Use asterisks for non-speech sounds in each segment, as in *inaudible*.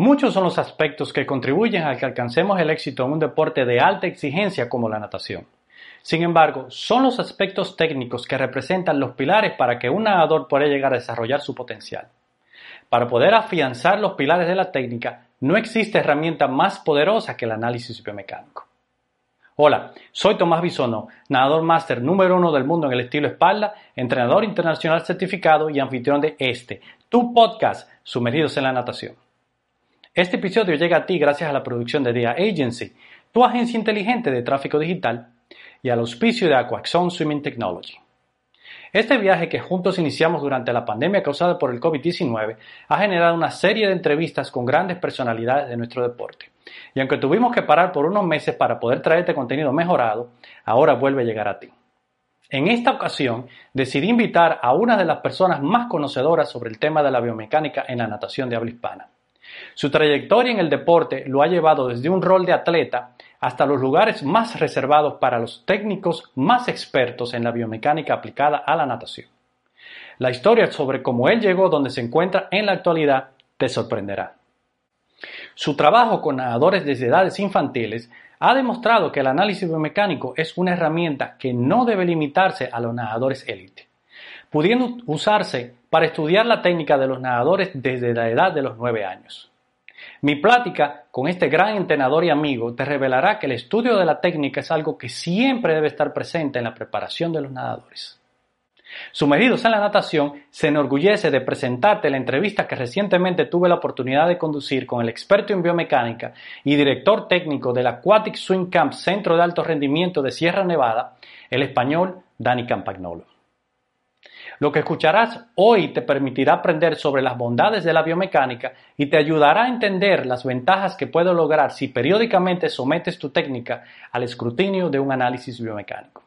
Muchos son los aspectos que contribuyen a que alcancemos el éxito en un deporte de alta exigencia como la natación. Sin embargo, son los aspectos técnicos que representan los pilares para que un nadador pueda llegar a desarrollar su potencial. Para poder afianzar los pilares de la técnica, no existe herramienta más poderosa que el análisis biomecánico. Hola, soy Tomás Bisono, nadador máster número uno del mundo en el estilo espalda, entrenador internacional certificado y anfitrión de este, tu podcast, Sumergidos en la Natación. Este episodio llega a ti gracias a la producción de Dia Agency, tu agencia inteligente de tráfico digital, y al auspicio de Aquaxon Swimming Technology. Este viaje que juntos iniciamos durante la pandemia causada por el COVID-19 ha generado una serie de entrevistas con grandes personalidades de nuestro deporte. Y aunque tuvimos que parar por unos meses para poder traerte contenido mejorado, ahora vuelve a llegar a ti. En esta ocasión decidí invitar a una de las personas más conocedoras sobre el tema de la biomecánica en la natación de habla hispana. Su trayectoria en el deporte lo ha llevado desde un rol de atleta hasta los lugares más reservados para los técnicos más expertos en la biomecánica aplicada a la natación. La historia sobre cómo él llegó donde se encuentra en la actualidad te sorprenderá. Su trabajo con nadadores desde edades infantiles ha demostrado que el análisis biomecánico es una herramienta que no debe limitarse a los nadadores élite, pudiendo usarse para estudiar la técnica de los nadadores desde la edad de los 9 años. Mi plática con este gran entrenador y amigo te revelará que el estudio de la técnica es algo que siempre debe estar presente en la preparación de los nadadores. Sumergidos en la natación, se enorgullece de presentarte la entrevista que recientemente tuve la oportunidad de conducir con el experto en biomecánica y director técnico del Aquatic Swing Camp Centro de Alto Rendimiento de Sierra Nevada, el español Dani Campagnolo. Lo que escucharás hoy te permitirá aprender sobre las bondades de la biomecánica y te ayudará a entender las ventajas que puedes lograr si periódicamente sometes tu técnica al escrutinio de un análisis biomecánico.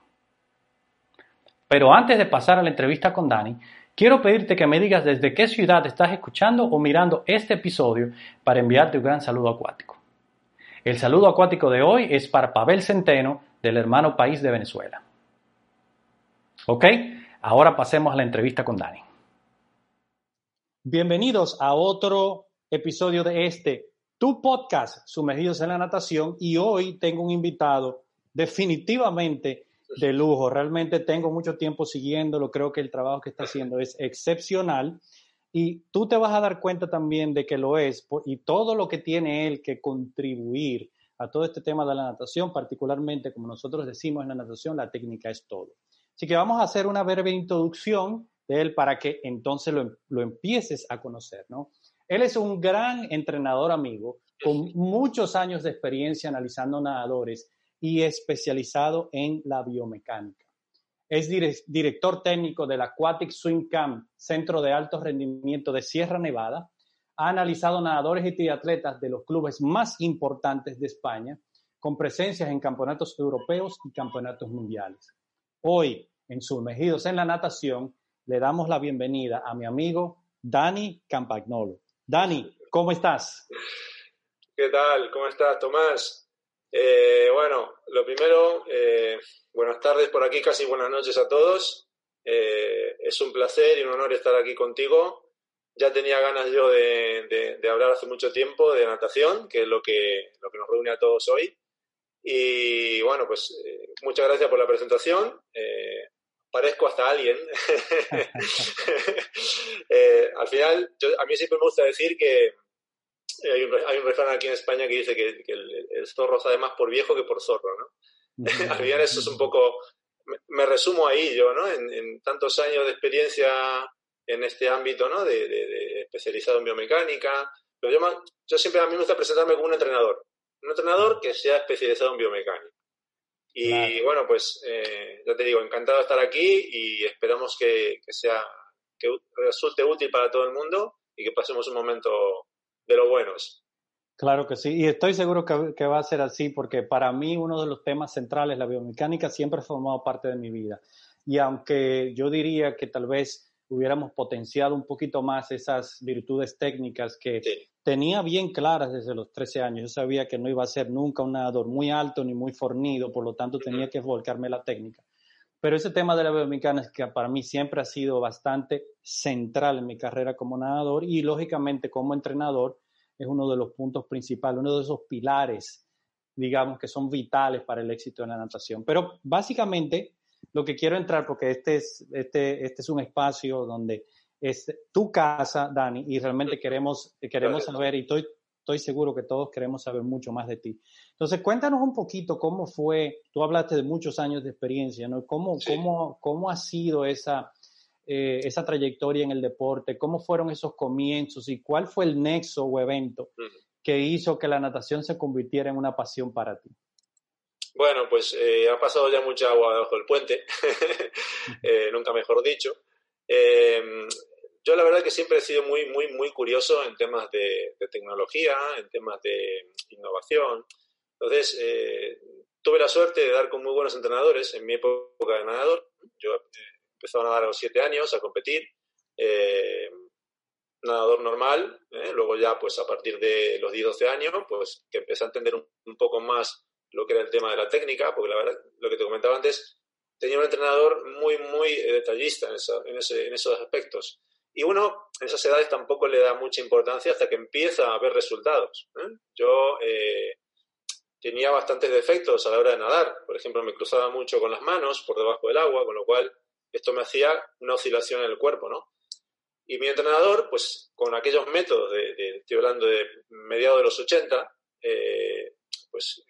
Pero antes de pasar a la entrevista con Dani, quiero pedirte que me digas desde qué ciudad estás escuchando o mirando este episodio para enviarte un gran saludo acuático. El saludo acuático de hoy es para Pavel Centeno del hermano país de Venezuela. ¿Ok? Ahora pasemos a la entrevista con Dani. Bienvenidos a otro episodio de este, tu podcast, Sumergidos en la Natación, y hoy tengo un invitado definitivamente de lujo. Realmente tengo mucho tiempo siguiéndolo, creo que el trabajo que está haciendo es excepcional y tú te vas a dar cuenta también de que lo es y todo lo que tiene él que contribuir a todo este tema de la natación, particularmente como nosotros decimos en la natación, la técnica es todo. Así que vamos a hacer una breve introducción de él para que entonces lo, empieces a conocer, ¿no? Él es un gran entrenador amigo con muchos años de experiencia analizando nadadores y especializado en la biomecánica. Es director técnico del Aquatic Swing Camp, Centro de Alto Rendimiento de Sierra Nevada. Ha analizado nadadores y triatletas de los clubes más importantes de España, con presencias en campeonatos europeos y campeonatos mundiales. Hoy, en Sumergidos en la Natación, le damos la bienvenida a mi amigo Dani Campagnolo. Dani, ¿cómo estás? ¿Qué tal? ¿Cómo estás, Tomás? Eh, bueno, lo primero, eh, buenas tardes por aquí, casi buenas noches a todos. Eh, es un placer y un honor estar aquí contigo. Ya tenía ganas yo de, de, hablar hace mucho tiempo de natación, que es lo que, lo que nos reúne a todos hoy. Y bueno, pues eh, muchas gracias por la presentación. Eh, parezco hasta alguien. *laughs* Eh, al final, a mí siempre me gusta decir que hay un, hay un refrán aquí en España que dice que, el, zorro sabe más por viejo que por zorro, ¿no? *laughs* al final eso es un poco, me, resumo ahí yo, ¿no? En, tantos años de experiencia en este ámbito, ¿no? De, especializado en biomecánica. Pero yo, yo siempre a mí me gusta presentarme como un entrenador un entrenador que sea especializado en biomecánica. Y bueno, pues eh, ya te digo, encantado de estar aquí y esperamos que, sea que resulte útil para todo el mundo y que pasemos un momento de lo buenos. Claro que sí, y estoy seguro que, que, va a ser así porque para mí uno de los temas centrales, la biomecánica, siempre ha formado parte de mi vida. Y aunque yo diría que tal vez hubiéramos potenciado un poquito más esas virtudes técnicas que tenía bien claras desde los 13 años. Yo sabía que no iba a ser nunca un nadador muy alto ni muy fornido, por lo tanto tenía que volcarme la técnica. Pero ese tema de la biomecánica para mí siempre ha sido bastante central en mi carrera como nadador y lógicamente como entrenador es uno de los puntos principales, uno de esos pilares, digamos, que son vitales para el éxito en la natación. Pero básicamente lo que quiero entrar, porque este es, este, este es un espacio donde es tu casa, Dani, y realmente queremos, queremos saber, y estoy, estoy seguro que todos queremos saber mucho más de ti. Entonces, cuéntanos un poquito cómo fue, tú hablaste de muchos años de experiencia, ¿no? ¿Cómo, cómo, cómo ha sido esa, eh, esa trayectoria en el deporte? ¿Cómo fueron esos comienzos y cuál fue el nexo o evento que hizo que la natación se convirtiera en una pasión para ti? Bueno, pues eh, ha pasado ya mucha agua debajo del puente, *laughs* eh, nunca mejor dicho. yo la verdad que siempre he sido muy, muy, muy curioso en temas de, tecnología, en temas de innovación. Entonces, tuve la suerte de dar con muy buenos entrenadores en mi época de nadador. Yo empezó a nadar a los 7 años, a competir, eh, nadador normal, ¿eh? luego ya pues a partir de los 10-12 años, pues que empecé a entender un, poco más lo que era el tema de la técnica, porque la verdad, lo que te comentaba antes, tenía un entrenador muy, muy eh, detallista en, esos aspectos. Y uno en esas edades tampoco le da mucha importancia hasta que empieza a ver resultados. Yo tenía bastantes defectos a la hora de nadar. Por ejemplo, me cruzaba mucho con las manos por debajo del agua, con lo cual esto me hacía una oscilación en el cuerpo, ¿no? Y mi entrenador, pues con aquellos métodos, de, estoy hablando de mediados de los 80, eh, pues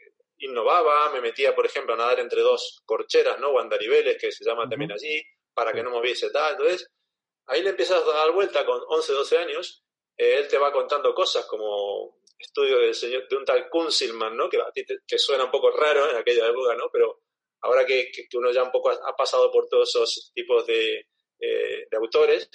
innovaba, me metía, por ejemplo, a nadar entre dos corcheras, ¿no? O andariveles, que se llama también allí, para que no moviese tal. Entonces, ahí le empiezas a dar vuelta con 11, 12 años, eh, él te va contando cosas como estudio del señor, de un tal Kunzilman, ¿no? Que a ti que suena un poco raro en aquella época, ¿no? Pero ahora que, uno ya un poco ha, pasado por todos esos tipos de, eh, autores,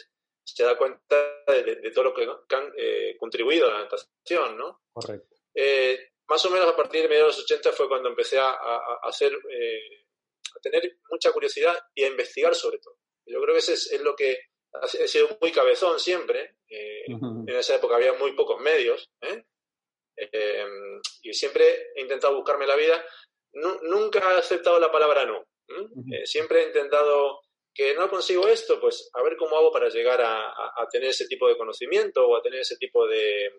se da cuenta de, todo lo que han eh, contribuido a la natación, ¿no? Correcto. Eh, más o menos a partir de mediados de los 80 fue cuando empecé a, hacer, a tener mucha curiosidad y a investigar sobre todo. Yo creo que ese es, lo que he sido muy cabezón siempre. En esa época había muy pocos medios. y siempre he intentado buscarme la vida nunca he aceptado la palabra no. Eh, siempre he intentado que no consigo esto, pues a ver cómo hago para llegar a, tener ese tipo de conocimiento o a tener ese tipo de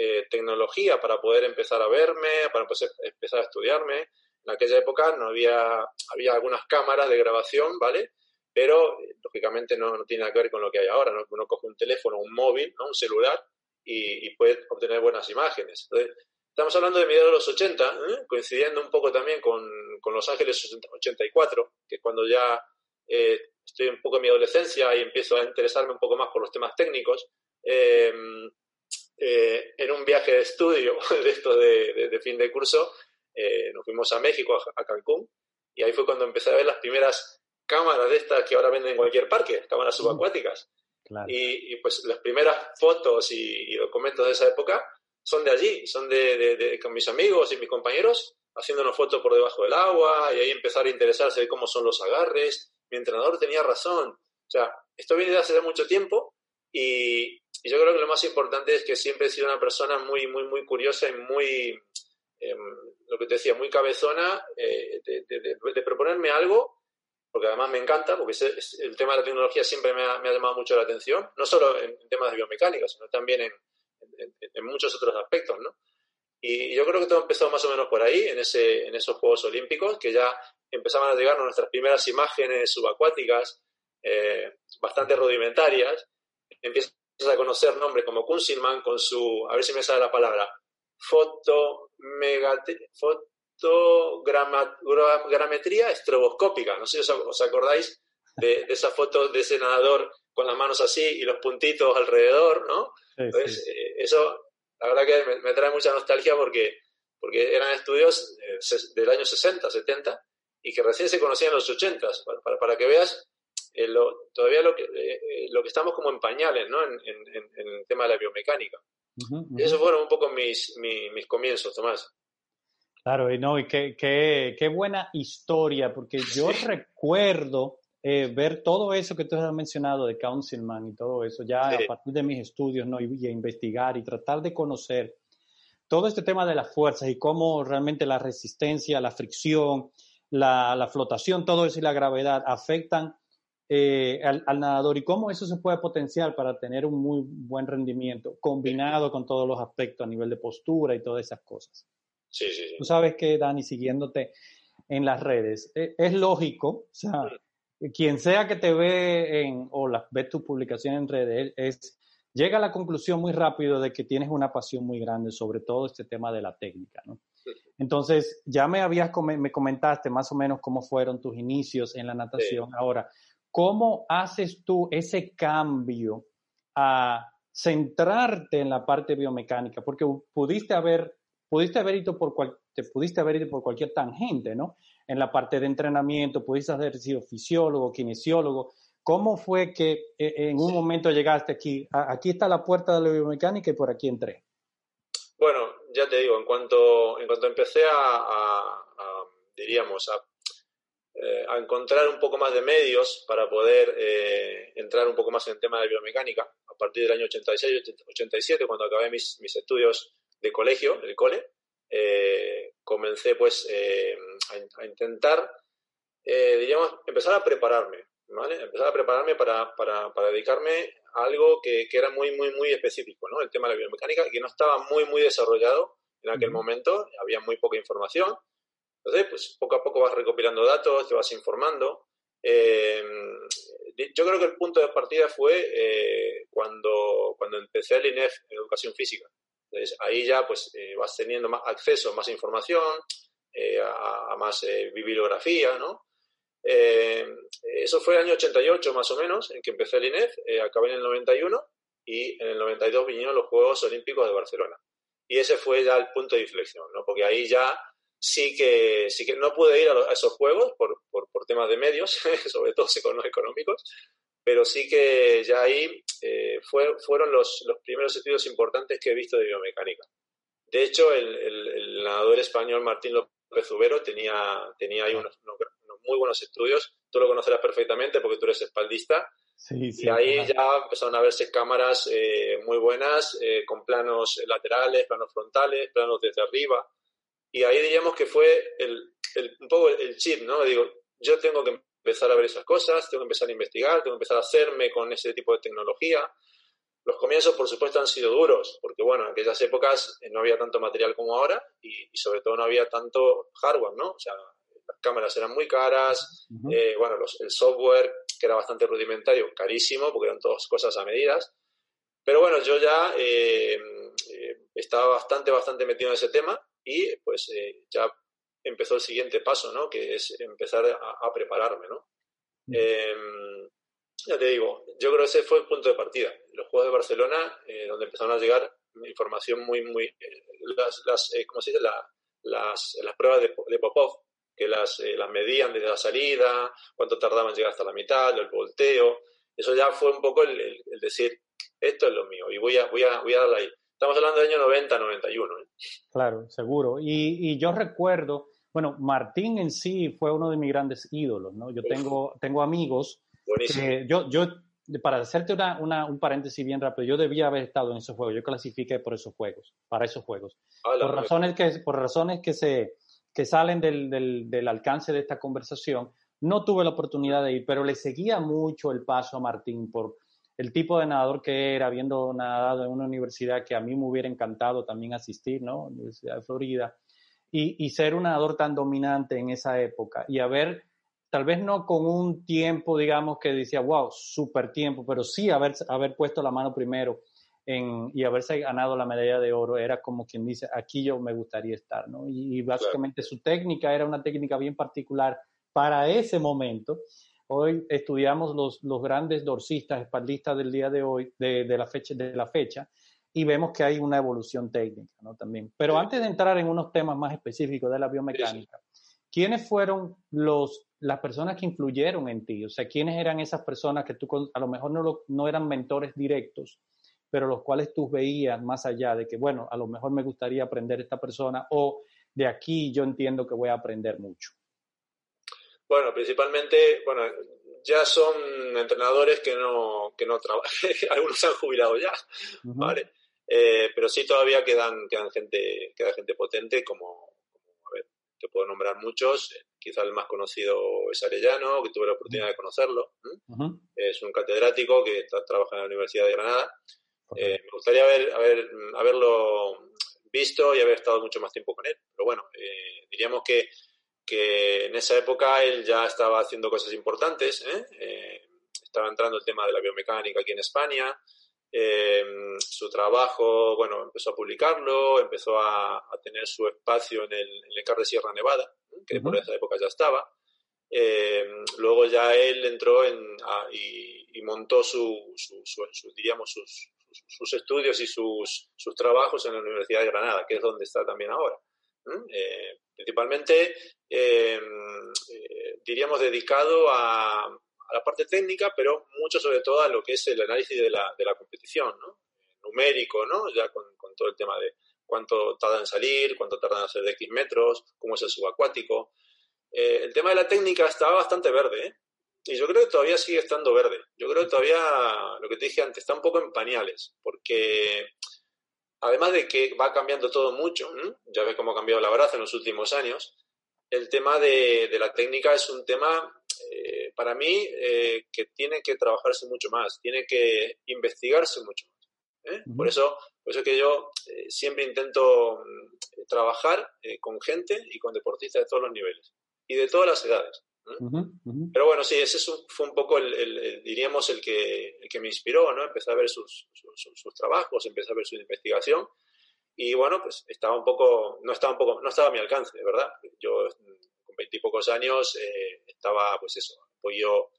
eh, tecnología para poder empezar a verme, para empezar a estudiarme. En aquella época no había, había algunas cámaras de grabación, ¿vale? Pero lógicamente no, tiene nada que ver con lo que hay ahora. Uno coge un teléfono, un móvil, ¿no? un celular y, y puede obtener buenas imágenes. Entonces, Estamos hablando de mediados de los 80, ¿eh? coincidiendo un poco también con, Los Ángeles 84, que es cuando ya eh, estoy un poco en mi adolescencia y empiezo a interesarme un poco más por los temas técnicos. Eh, en un viaje de estudio *laughs* de esto de, fin de curso, nos fuimos a México, a, Cancún, y ahí fue cuando empecé a ver las primeras cámaras de estas que ahora venden en cualquier parque, cámaras subacuáticas. Y, pues las primeras fotos y, documentos de esa época son de allí, son de, con mis amigos y mis compañeros haciéndonos fotos por debajo del agua y ahí empezar a interesarse de cómo son los agarres. Mi entrenador tenía razón. O sea, esto viene de hace mucho tiempo y, yo creo que lo más importante es que siempre he sido una persona muy, muy, muy curiosa y muy, em, lo que te decía, muy cabezona eh, de, proponerme algo, porque además me encanta, porque el tema de la tecnología siempre me ha, me ha llamado mucho la atención, no solo en temas de biomecánica, sino también en, en, muchos otros aspectos, ¿no? Y yo creo que todo empezó más o menos por ahí, en, ese, en esos Juegos Olímpicos, que ya empezaban a llegar nuestras primeras imágenes subacuáticas, eh, bastante rudimentarias. Empiezas a conocer nombres como Kunzilman con su, a ver si me sale la palabra, foto, fotogrametría estroboscópica. No sé si os, acordáis de, de, esa foto de ese nadador con las manos así y los puntitos alrededor, ¿no? Entonces, eh, eso, la verdad que me, trae mucha nostalgia porque, porque eran estudios eh, del año 60, 70 y que recién se conocían en los 80, para, para, que veas eh, todavía lo que, lo que estamos como en pañales, ¿no? En, el tema de la biomecánica. Y esos fueron un poco mis, mis, mis comienzos, Tomás. Claro, y no, y qué, qué, qué buena historia, porque yo recuerdo eh, ver todo eso que tú has mencionado de Councilman y todo eso, ya a partir de mis estudios, ¿no? Y, a investigar y tratar de conocer todo este tema de las fuerzas y cómo realmente la resistencia, la fricción, la, flotación, todo eso y la gravedad afectan eh, al, nadador y cómo eso se puede potenciar para tener un muy buen rendimiento combinado con todos los aspectos a nivel de postura y todas esas cosas. Sí, sí, sí. Tú sabes que, Dani, siguiéndote en las redes, e, es, lógico, o sea, mm. quien sea que te ve en, o las, ve tu publicación en redes, es, llega a la conclusión muy rápido de que tienes una pasión muy grande sobre todo este tema de la técnica, ¿no? Entonces, ya me habías, me comentaste más o menos cómo fueron tus inicios en la natación. Ahora, ¿Cómo haces tú ese cambio a centrarte en la parte biomecánica? Porque pudiste haber, pudiste haber ido por te pudiste haber ido por cualquier tangente, ¿no? En la parte de entrenamiento, pudiste haber sido fisiólogo, kinesiólogo. ¿Cómo fue que eh, en un momento llegaste aquí? Aquí está la puerta de la biomecánica y por aquí entré. Bueno, ya te digo, en cuanto, en cuanto empecé a diríamos, a eh, a encontrar un poco más de medios para poder eh, entrar un poco más en el tema de biomecánica. A partir del año 86-87, cuando acabé mis, mis, estudios de colegio, el cole, eh, comencé pues a, intentar, diríamos, empezar a prepararme, ¿vale? Empezar a prepararme para, para, para dedicarme a algo que, que, era muy, muy, muy específico, ¿no? El tema de la biomecánica, que no estaba muy, muy desarrollado en aquel momento, había muy poca información entonces, pues poco a poco vas recopilando datos, te vas informando. Eh, yo creo que el punto de partida fue eh, cuando, cuando empecé el INEF educación física. Entonces, ahí ya pues eh, vas teniendo más acceso a más información, a, más bibliografía, ¿no? eso fue el año 88 más o menos, en que empecé el INEF, acabé en el 91 y en el 92 vinieron los Juegos Olímpicos de Barcelona. Y ese fue ya el punto de inflexión, ¿no? Porque ahí ya sí que, sí que no pude ir a, esos juegos por, por, por, temas de medios, *laughs* sobre todo económicos, pero sí que ya ahí eh, fue, fueron los, los, primeros estudios importantes que he visto de biomecánica. De hecho, el, el, nadador español Martín López Ubero tenía, tenía ahí unos, muy buenos estudios. Tú lo conocerás perfectamente porque tú eres espaldista. Sí, sí, y ahí ya empezaron a verse cámaras eh, muy buenas, eh, con planos laterales, planos frontales, planos desde arriba. Y ahí diríamos que fue el, el, un poco el chip, ¿no? Digo, yo tengo que empezar a ver esas cosas, tengo que empezar a investigar, tengo que empezar a hacerme con ese tipo de tecnología. Los comienzos, por supuesto, han sido duros, porque, bueno, en aquellas épocas eh, no había tanto material como ahora y, sobre todo no había tanto hardware, ¿no? O sea, las cámaras eran muy caras, eh, bueno, los, el software, que era bastante rudimentario, carísimo, porque eran todas cosas a medidas. Pero bueno, yo ya eh, estaba bastante, bastante metido en ese tema y pues eh, ya empezó el siguiente paso, ¿no? Que es empezar a, prepararme, ¿no? Mm. Em, ya te digo, yo creo que ese fue el punto de partida. Los Juegos de Barcelona, eh, donde empezaron a llegar información muy, muy... Eh, las, las ¿cómo se dice? las, las pruebas de, de Popov, que las, las medían desde la salida, cuánto tardaban en llegar hasta la mitad, el volteo. Eso ya fue un poco el, decir, esto es lo mío y voy a, voy a, voy a darle ahí. Estamos hablando del año 90, 91. ¿eh? Claro, seguro. Y, y, yo recuerdo, bueno, Martín en sí fue uno de mis grandes ídolos, ¿no? Yo tengo, tengo amigos que yo, yo, para hacerte una, una, un paréntesis bien rápido, yo debía haber estado en esos juegos, yo clasifiqué por esos juegos, para esos juegos. Ah, por, razones que, por razones que, se, que salen del, del, del alcance de esta conversación, no tuve la oportunidad de ir, pero le seguía mucho el paso a Martín por el tipo de nadador que era, habiendo nadado en una universidad que a mí me hubiera encantado también asistir, ¿no? Universidad de Florida, y, y ser un nadador tan dominante en esa época y haber, tal vez no con un tiempo, digamos, que decía, wow, súper tiempo, pero sí haber, haber puesto la mano primero en, y haberse ganado la medalla de oro, era como quien dice, aquí yo me gustaría estar, ¿no? Y, básicamente su técnica era una técnica bien particular para ese momento Hoy estudiamos los, los grandes dorsistas, espaldistas del día de hoy, de, de, la fecha, de la fecha, y vemos que hay una evolución técnica, ¿no? También. Pero antes de entrar en unos temas más específicos de la biomecánica, ¿quiénes fueron los, las personas que influyeron en ti? O sea, ¿quiénes eran esas personas que tú a lo mejor no, no eran mentores directos, pero los cuales tú veías más allá de que, bueno, a lo mejor me gustaría aprender esta persona o de aquí yo entiendo que voy a aprender mucho? Bueno, principalmente, bueno, ya son entrenadores que no, que no trabajan, *laughs* algunos se han jubilado ya, ¿vale? Eh, pero sí todavía quedan, quedan gente, queda gente potente como, a ver, te puedo nombrar muchos, quizá el más conocido es Arellano, que tuve la oportunidad de conocerlo. Es un catedrático que está, trabaja en la Universidad de Granada. Eh, me gustaría haber, haber, haberlo visto y haber estado mucho más tiempo con él. Pero bueno, eh, diríamos que, que, en esa época él ya estaba haciendo cosas importantes. ¿eh? estaba entrando el tema de la biomecánica aquí en España. su trabajo, bueno, empezó a publicarlo, empezó a, tener su espacio en el, en el CAR de Sierra Nevada, que por esa época ya estaba. Eh, luego ya él entró en, y, montó su, diríamos, sus, sus, estudios y sus, sus trabajos en la Universidad de Granada, que es donde está también ahora. Eh, principalmente, eh, diríamos, dedicado a, a, la parte técnica, pero mucho sobre todo a lo que es el análisis de la, de la competición, ¿no? numérico, ¿no? ya con, con todo el tema de cuánto tarda en salir, cuánto tarda en hacer de X metros, cómo es el subacuático. Eh, el tema de la técnica estaba bastante verde, ¿eh? Y yo creo que todavía sigue estando verde. Yo creo que todavía, lo que te dije antes, está un poco en pañales, porque además de que va cambiando todo mucho, ya ves cómo ha cambiado la braza en los últimos años, el tema de, la técnica es un tema, eh, para mí, que tiene que trabajarse mucho más, tiene que investigarse mucho más. Por eso por eso que yo eh, siempre intento mm, trabajar eh, con gente y con deportistas de todos los niveles y de todas las edades. Pero bueno, sí, ese fue un poco el, diríamos, el que, el que me inspiró, ¿no? Empecé a ver sus, sus, trabajos, empecé a ver su investigación y bueno, pues estaba un poco, no estaba un poco, no estaba a mi alcance, de verdad. Yo con veintipocos años eh, estaba, pues eso, apoyo,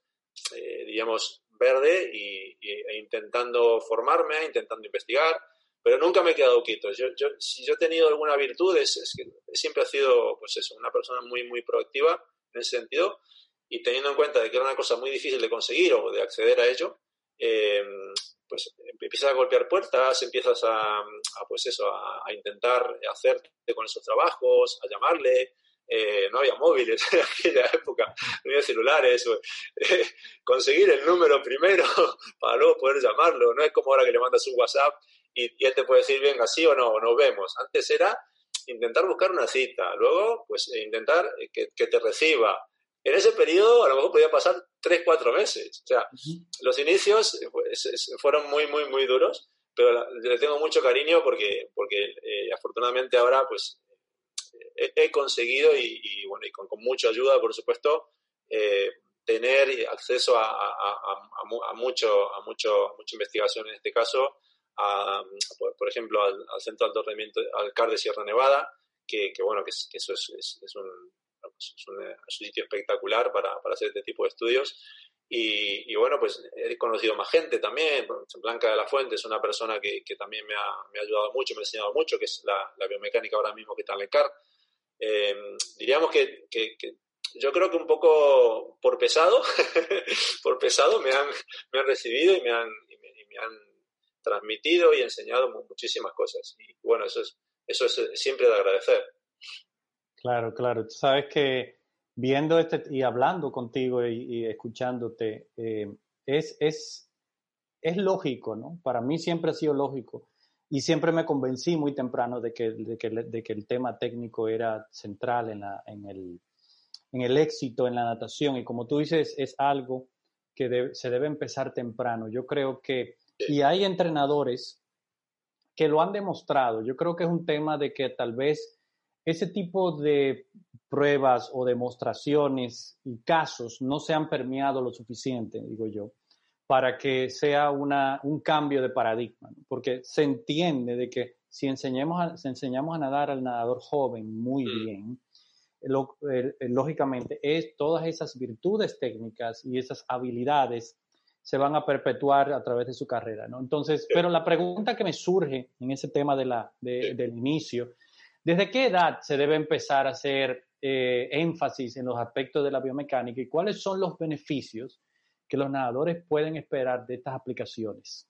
diríamos, verde y, e intentando formarme, intentando investigar, pero nunca me he quedado quieto. Yo, yo, si yo he tenido alguna virtud es, que siempre he sido, pues eso, una persona muy, muy proactiva en ese sentido y teniendo en cuenta de que era una cosa muy difícil de conseguir o de acceder a ello, eh, pues empiezas a golpear puertas, empiezas a, pues eso, a, intentar hacerte con esos trabajos, a llamarle, eh, no había móviles *laughs* en aquella época, no había celulares, eh, conseguir el número primero *laughs* para luego poder llamarlo, no es como ahora que le mandas un WhatsApp y, él te puede decir, venga, sí o no, nos vemos. Antes era intentar buscar una cita, luego pues intentar que, te reciba. En ese periodo a lo mejor podía pasar tres, cuatro meses. O sea, los inicios pues, fueron muy, muy, muy duros, pero le tengo mucho cariño porque, porque eh, afortunadamente ahora pues he, conseguido y, bueno, y con, mucha ayuda, por supuesto, eh, tener acceso a, a, mucho, a, mucho, a mucha investigación en este caso por, ejemplo, al, Centro de Alto Rendimiento, al CAR de Sierra Nevada, que, bueno, que, eso es, es, un, sitio espectacular para, hacer este tipo de estudios. Y, bueno, pues he conocido más gente también. Blanca de la Fuente es una persona que, también me ha, me ha, ayudado mucho, me ha enseñado mucho, que es la, biomecánica ahora mismo que está en el CAR. Eh, diríamos que, yo creo que un poco por pesado, *laughs* por pesado me han, me han recibido y me han, y me han transmitido y enseñado muchísimas cosas. Y bueno, eso es, eso es eh, siempre de agradecer. Claro, claro. Tú sabes que viendo este y hablando contigo y, escuchándote, eh, es, es, es lógico, ¿no? Para mí siempre ha sido lógico. Y siempre me convencí muy temprano de que, de que, de que el tema técnico era central en, la, en, el, en el éxito en la natación. Y como tú dices, es algo que se debe empezar temprano. Yo creo que y hay entrenadores que lo han demostrado. Yo creo que es un tema de que tal vez ese tipo de pruebas o demostraciones y casos no se han permeado lo suficiente, digo yo, para que sea una, un cambio de paradigma, porque se entiende de que si enseñamos a, enseñamos a nadar al nadador joven muy mm. bien, lógicamente es todas esas virtudes técnicas y esas habilidades se van a perpetuar a través de su carrera, ¿no? Entonces, pero la pregunta que me surge en ese tema de la, del inicio, ¿desde qué edad se debe empezar a hacer eh, énfasis en los aspectos de la biomecánica y cuáles son los beneficios que los nadadores pueden esperar de estas aplicaciones?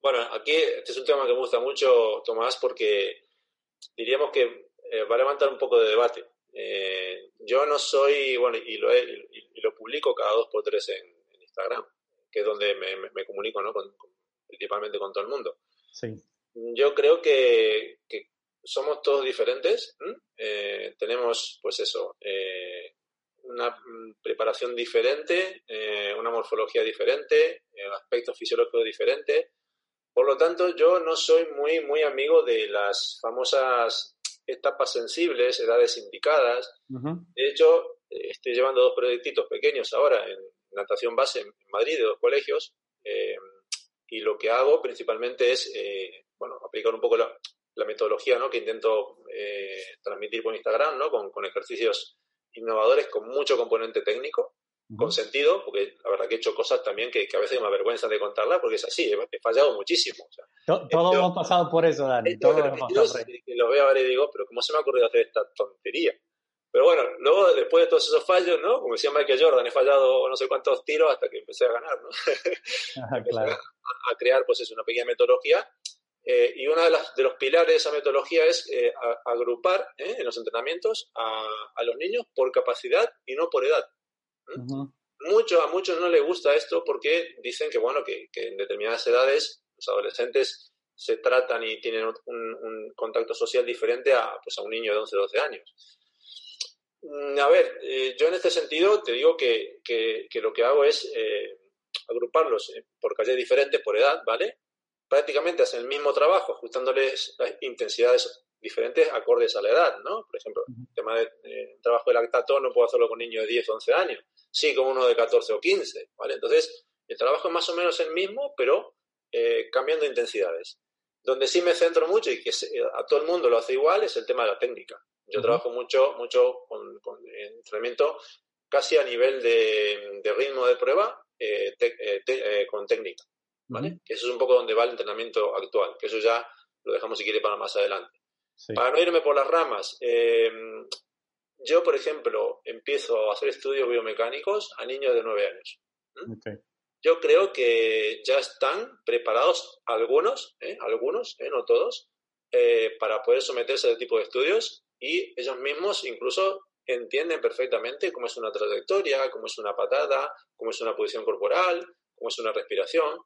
Bueno, aquí este es un tema que me gusta mucho, Tomás, porque diríamos que eh, va a levantar un poco de debate. Eh, yo no soy, bueno, y lo, y lo publico cada dos por tres en Instagram que es donde me, comunico, ¿no? principalmente con todo el mundo. Sí. Yo creo que, somos todos diferentes. eh, tenemos, pues eso, eh, una mm, preparación diferente, eh, una morfología diferente, un aspecto fisiológico diferente. Por lo tanto, yo no soy muy, muy amigo de las famosas etapas sensibles, edades indicadas. De hecho, estoy llevando dos proyectitos pequeños ahora en natación base en Madrid de dos colegios y lo que hago principalmente es, bueno, aplicar un poco la, la metodología ¿no? que intento eh, transmitir por Instagram, ¿no? Con, con, ejercicios innovadores con mucho componente técnico, con sentido, porque la verdad que he hecho cosas también que, que a veces me avergüenza de contarlas, porque es así, he, fallado muchísimo. todos hemos pasado por eso, Dani. Todos hemos pasado Lo veo ahora y digo, pero ¿cómo se me ha ocurrido hacer esta tontería? Pero bueno, luego, después de todos esos fallos, ¿no? Como decía Michael Jordan, he fallado no sé cuántos tiros hasta que empecé a ganar, ¿no? *laughs* claro. a, a, crear, pues es una pequeña metodología eh, y uno de, de, los pilares de esa metodología es eh, agrupar eh, en los entrenamientos a, a, los niños por capacidad y no por edad. Mucho, a muchos no les gusta esto porque dicen que, bueno, que, que, en determinadas edades los adolescentes se tratan y tienen un, un contacto social diferente a, pues, a un niño de 11, 12 años. Mm, a ver, yo en este sentido te digo que, que lo que hago es agruparlos por calles diferentes, por edad, ¿vale? Prácticamente hacen el mismo trabajo, ajustándoles las intensidades diferentes acordes a la edad, ¿no? Por ejemplo, el tema de trabajo de lactato no puedo hacerlo con niños de 10 o 11 años, sí con uno de 14 o 15, ¿vale? Entonces, el trabajo es más o menos el mismo, pero eh, cambiando intensidades. Donde sí me centro mucho y que a todo el mundo lo hace igual es el tema de la técnica. Yo trabajo mucho, mucho con, entrenamiento casi a nivel de, ritmo de prueba eh, eh, con técnica. Que eso es un poco donde va el entrenamiento actual, que eso ya lo dejamos si quiere para más adelante. Para no irme por las ramas, em, yo, por ejemplo, empiezo a hacer estudios biomecánicos a niños de 9 años. Yo creo que ya están preparados algunos, ¿eh? algunos, ¿eh? no todos, eh, para poder someterse a este tipo de estudios y ellos mismos incluso entienden perfectamente cómo es una trayectoria, cómo es una patada, cómo es una posición corporal, cómo es una respiración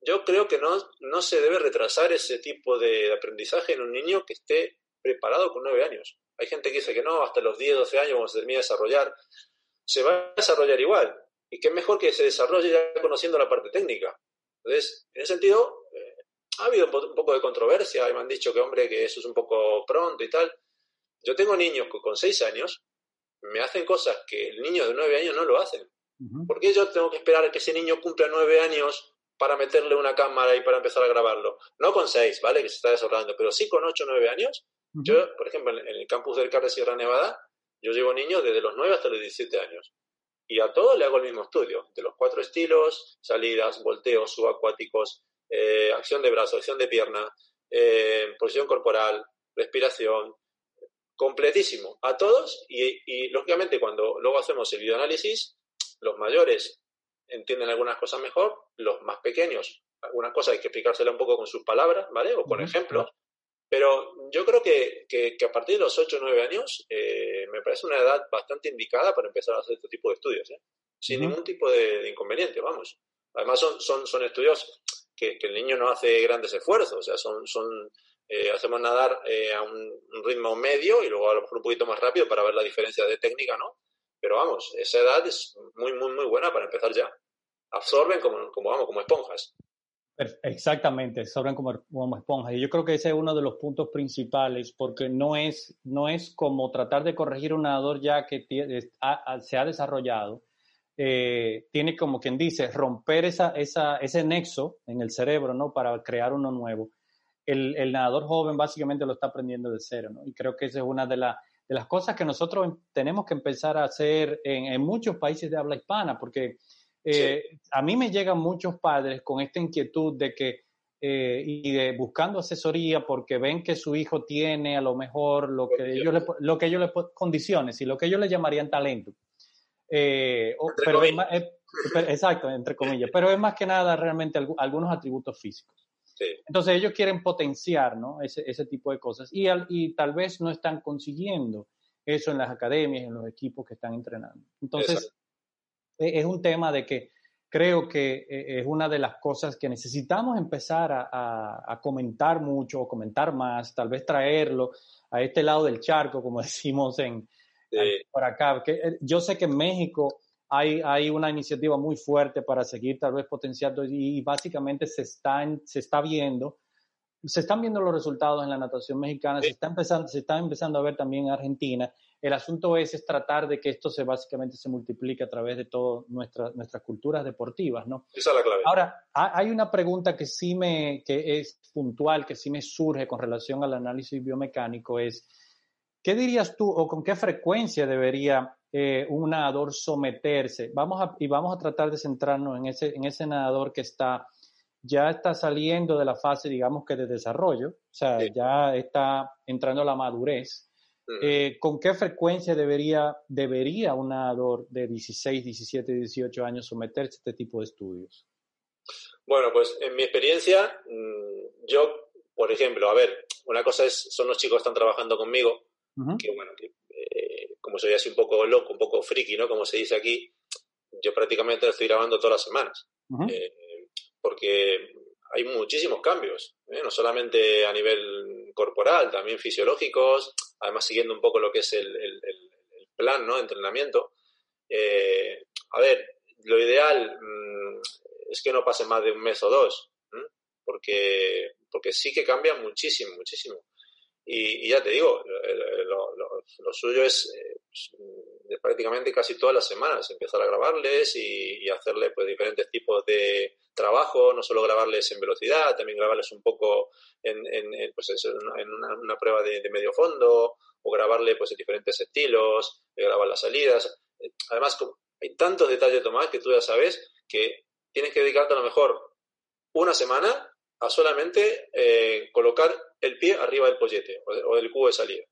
yo creo que no, no se debe retrasar ese tipo de aprendizaje en un niño que esté preparado con nueve años. Hay gente que dice que no, hasta los 10, 12 años cuando se termina de desarrollar, se va a desarrollar igual. Y que es mejor que se desarrolle ya conociendo la parte técnica. Entonces, en ese sentido, eh, ha habido un, poco de controversia y me han dicho que, hombre, que eso es un poco pronto y tal. Yo tengo niños que con seis años me hacen cosas que el niño de nueve años no lo hacen. ¿Por qué yo tengo que esperar a que ese niño cumpla nueve años para meterle una cámara y para empezar a grabarlo. No con seis, ¿vale? Que se está desarrollando, pero sí con ocho nueve años. Yo, por ejemplo, en el campus del CAR de Sierra Nevada, yo llevo niños desde los nueve hasta los 17 años. Y a todos le hago el mismo estudio, de los cuatro estilos, salidas, volteos, subacuáticos, eh, acción de brazo, acción de pierna, eh, posición corporal, respiración, completísimo, a todos. Y, y, lógicamente, cuando luego hacemos el videoanálisis, los mayores entienden algunas cosas mejor, los más pequeños, algunas cosas hay que explicárselas un poco con sus palabras, ¿vale? O con ejemplos. Pero yo creo que, que, a partir de los 8 o 9 años eh, me parece una edad bastante indicada para empezar a hacer este tipo de estudios, ¿eh? sin ningún tipo de, inconveniente, vamos. Además son, son, son estudios que, que, el niño no hace grandes esfuerzos, o sea, son, son eh, hacemos nadar eh, a un, ritmo medio y luego a lo mejor un poquito más rápido para ver la diferencia de técnica, ¿no? Pero vamos, esa edad es muy, muy, muy buena para empezar ya. Absorben como, como vamos, como esponjas. Exactamente, absorben como, como esponjas. Y yo creo que ese es uno de los puntos principales, porque no es, no es como tratar de corregir un nadador ya que se ha desarrollado. Eh, tiene como quien dice, romper esa, esa, ese nexo en el cerebro, ¿no? Para crear uno nuevo. El, el nadador joven básicamente lo está aprendiendo de cero, ¿no? Y creo que esa es una de, las de las cosas que nosotros tenemos que empezar a hacer en, muchos países de habla hispana, porque eh, a mí me llegan muchos padres con esta inquietud de que eh, y de buscando asesoría porque ven que su hijo tiene a lo mejor lo que ellos le, lo que ellos le condiciones y lo que ellos le llamarían talento. Eh, pero exacto, entre comillas, pero es más que nada realmente algunos atributos físicos. Entonces ellos quieren potenciar ¿no? ese, ese tipo de cosas y, y tal vez no están consiguiendo eso en las academias, en los equipos que están entrenando. Entonces e, es un tema de que creo que eh, es una de las cosas que necesitamos empezar a, comentar mucho o comentar más, tal vez traerlo a este lado del charco, como *laughs* decimos en, por acá. Eh, yo sé que en México hay, hay una iniciativa muy fuerte para seguir tal vez potenciando y, básicamente se, están, se está viendo se están viendo los resultados en la natación mexicana, se, está empezando, se está empezando a ver también en Argentina. El asunto es, es tratar de que esto se básicamente se multiplique a través de todas nuestras nuestras culturas deportivas, ¿no? Esa es la clave. Ahora, hay una pregunta que sí me, que es puntual, que sí me surge con relación al análisis biomecánico, es, ¿qué dirías tú o con qué frecuencia debería eh, un nadador someterse? Vamos a, y vamos a tratar de centrarnos en ese, en ese nadador que está ya está saliendo de la fase, digamos que de desarrollo, o sea, ya está entrando a la madurez. Mm. Eh, ¿Con qué frecuencia debería, debería un nadador de 16, 17, 18 años someterse a este tipo de estudios? Bueno, pues en mi experiencia, mm, yo, por ejemplo, a ver, una cosa es, son los chicos que están trabajando conmigo, que bueno, eh, como soy así un poco loco, un poco friki, ¿no? Como se dice aquí, yo prácticamente lo estoy grabando todas las semanas porque hay muchísimos cambios, ¿eh? no solamente a nivel corporal, también fisiológicos, además siguiendo un poco lo que es el, plan ¿no? de entrenamiento. Eh, a ver, lo ideal mm, es que no pase más de un mes o dos, porque, porque sí que cambia muchísimo, muchísimo. Y, ya te digo, lo, suyo es, eh, prácticamente casi todas las semanas empezar a grabarles y, y hacerle pues diferentes tipos de, trabajo, no solo grabarles en velocidad, también grabarles un poco en, pues en una, prueba de, medio fondo o grabarle pues en diferentes estilos, de grabar las salidas. Además, hay tantos detalles, Tomás, que tú ya sabes que tienes que dedicarte a lo mejor una semana a solamente eh, colocar el pie arriba del pollete o, del cubo de salida.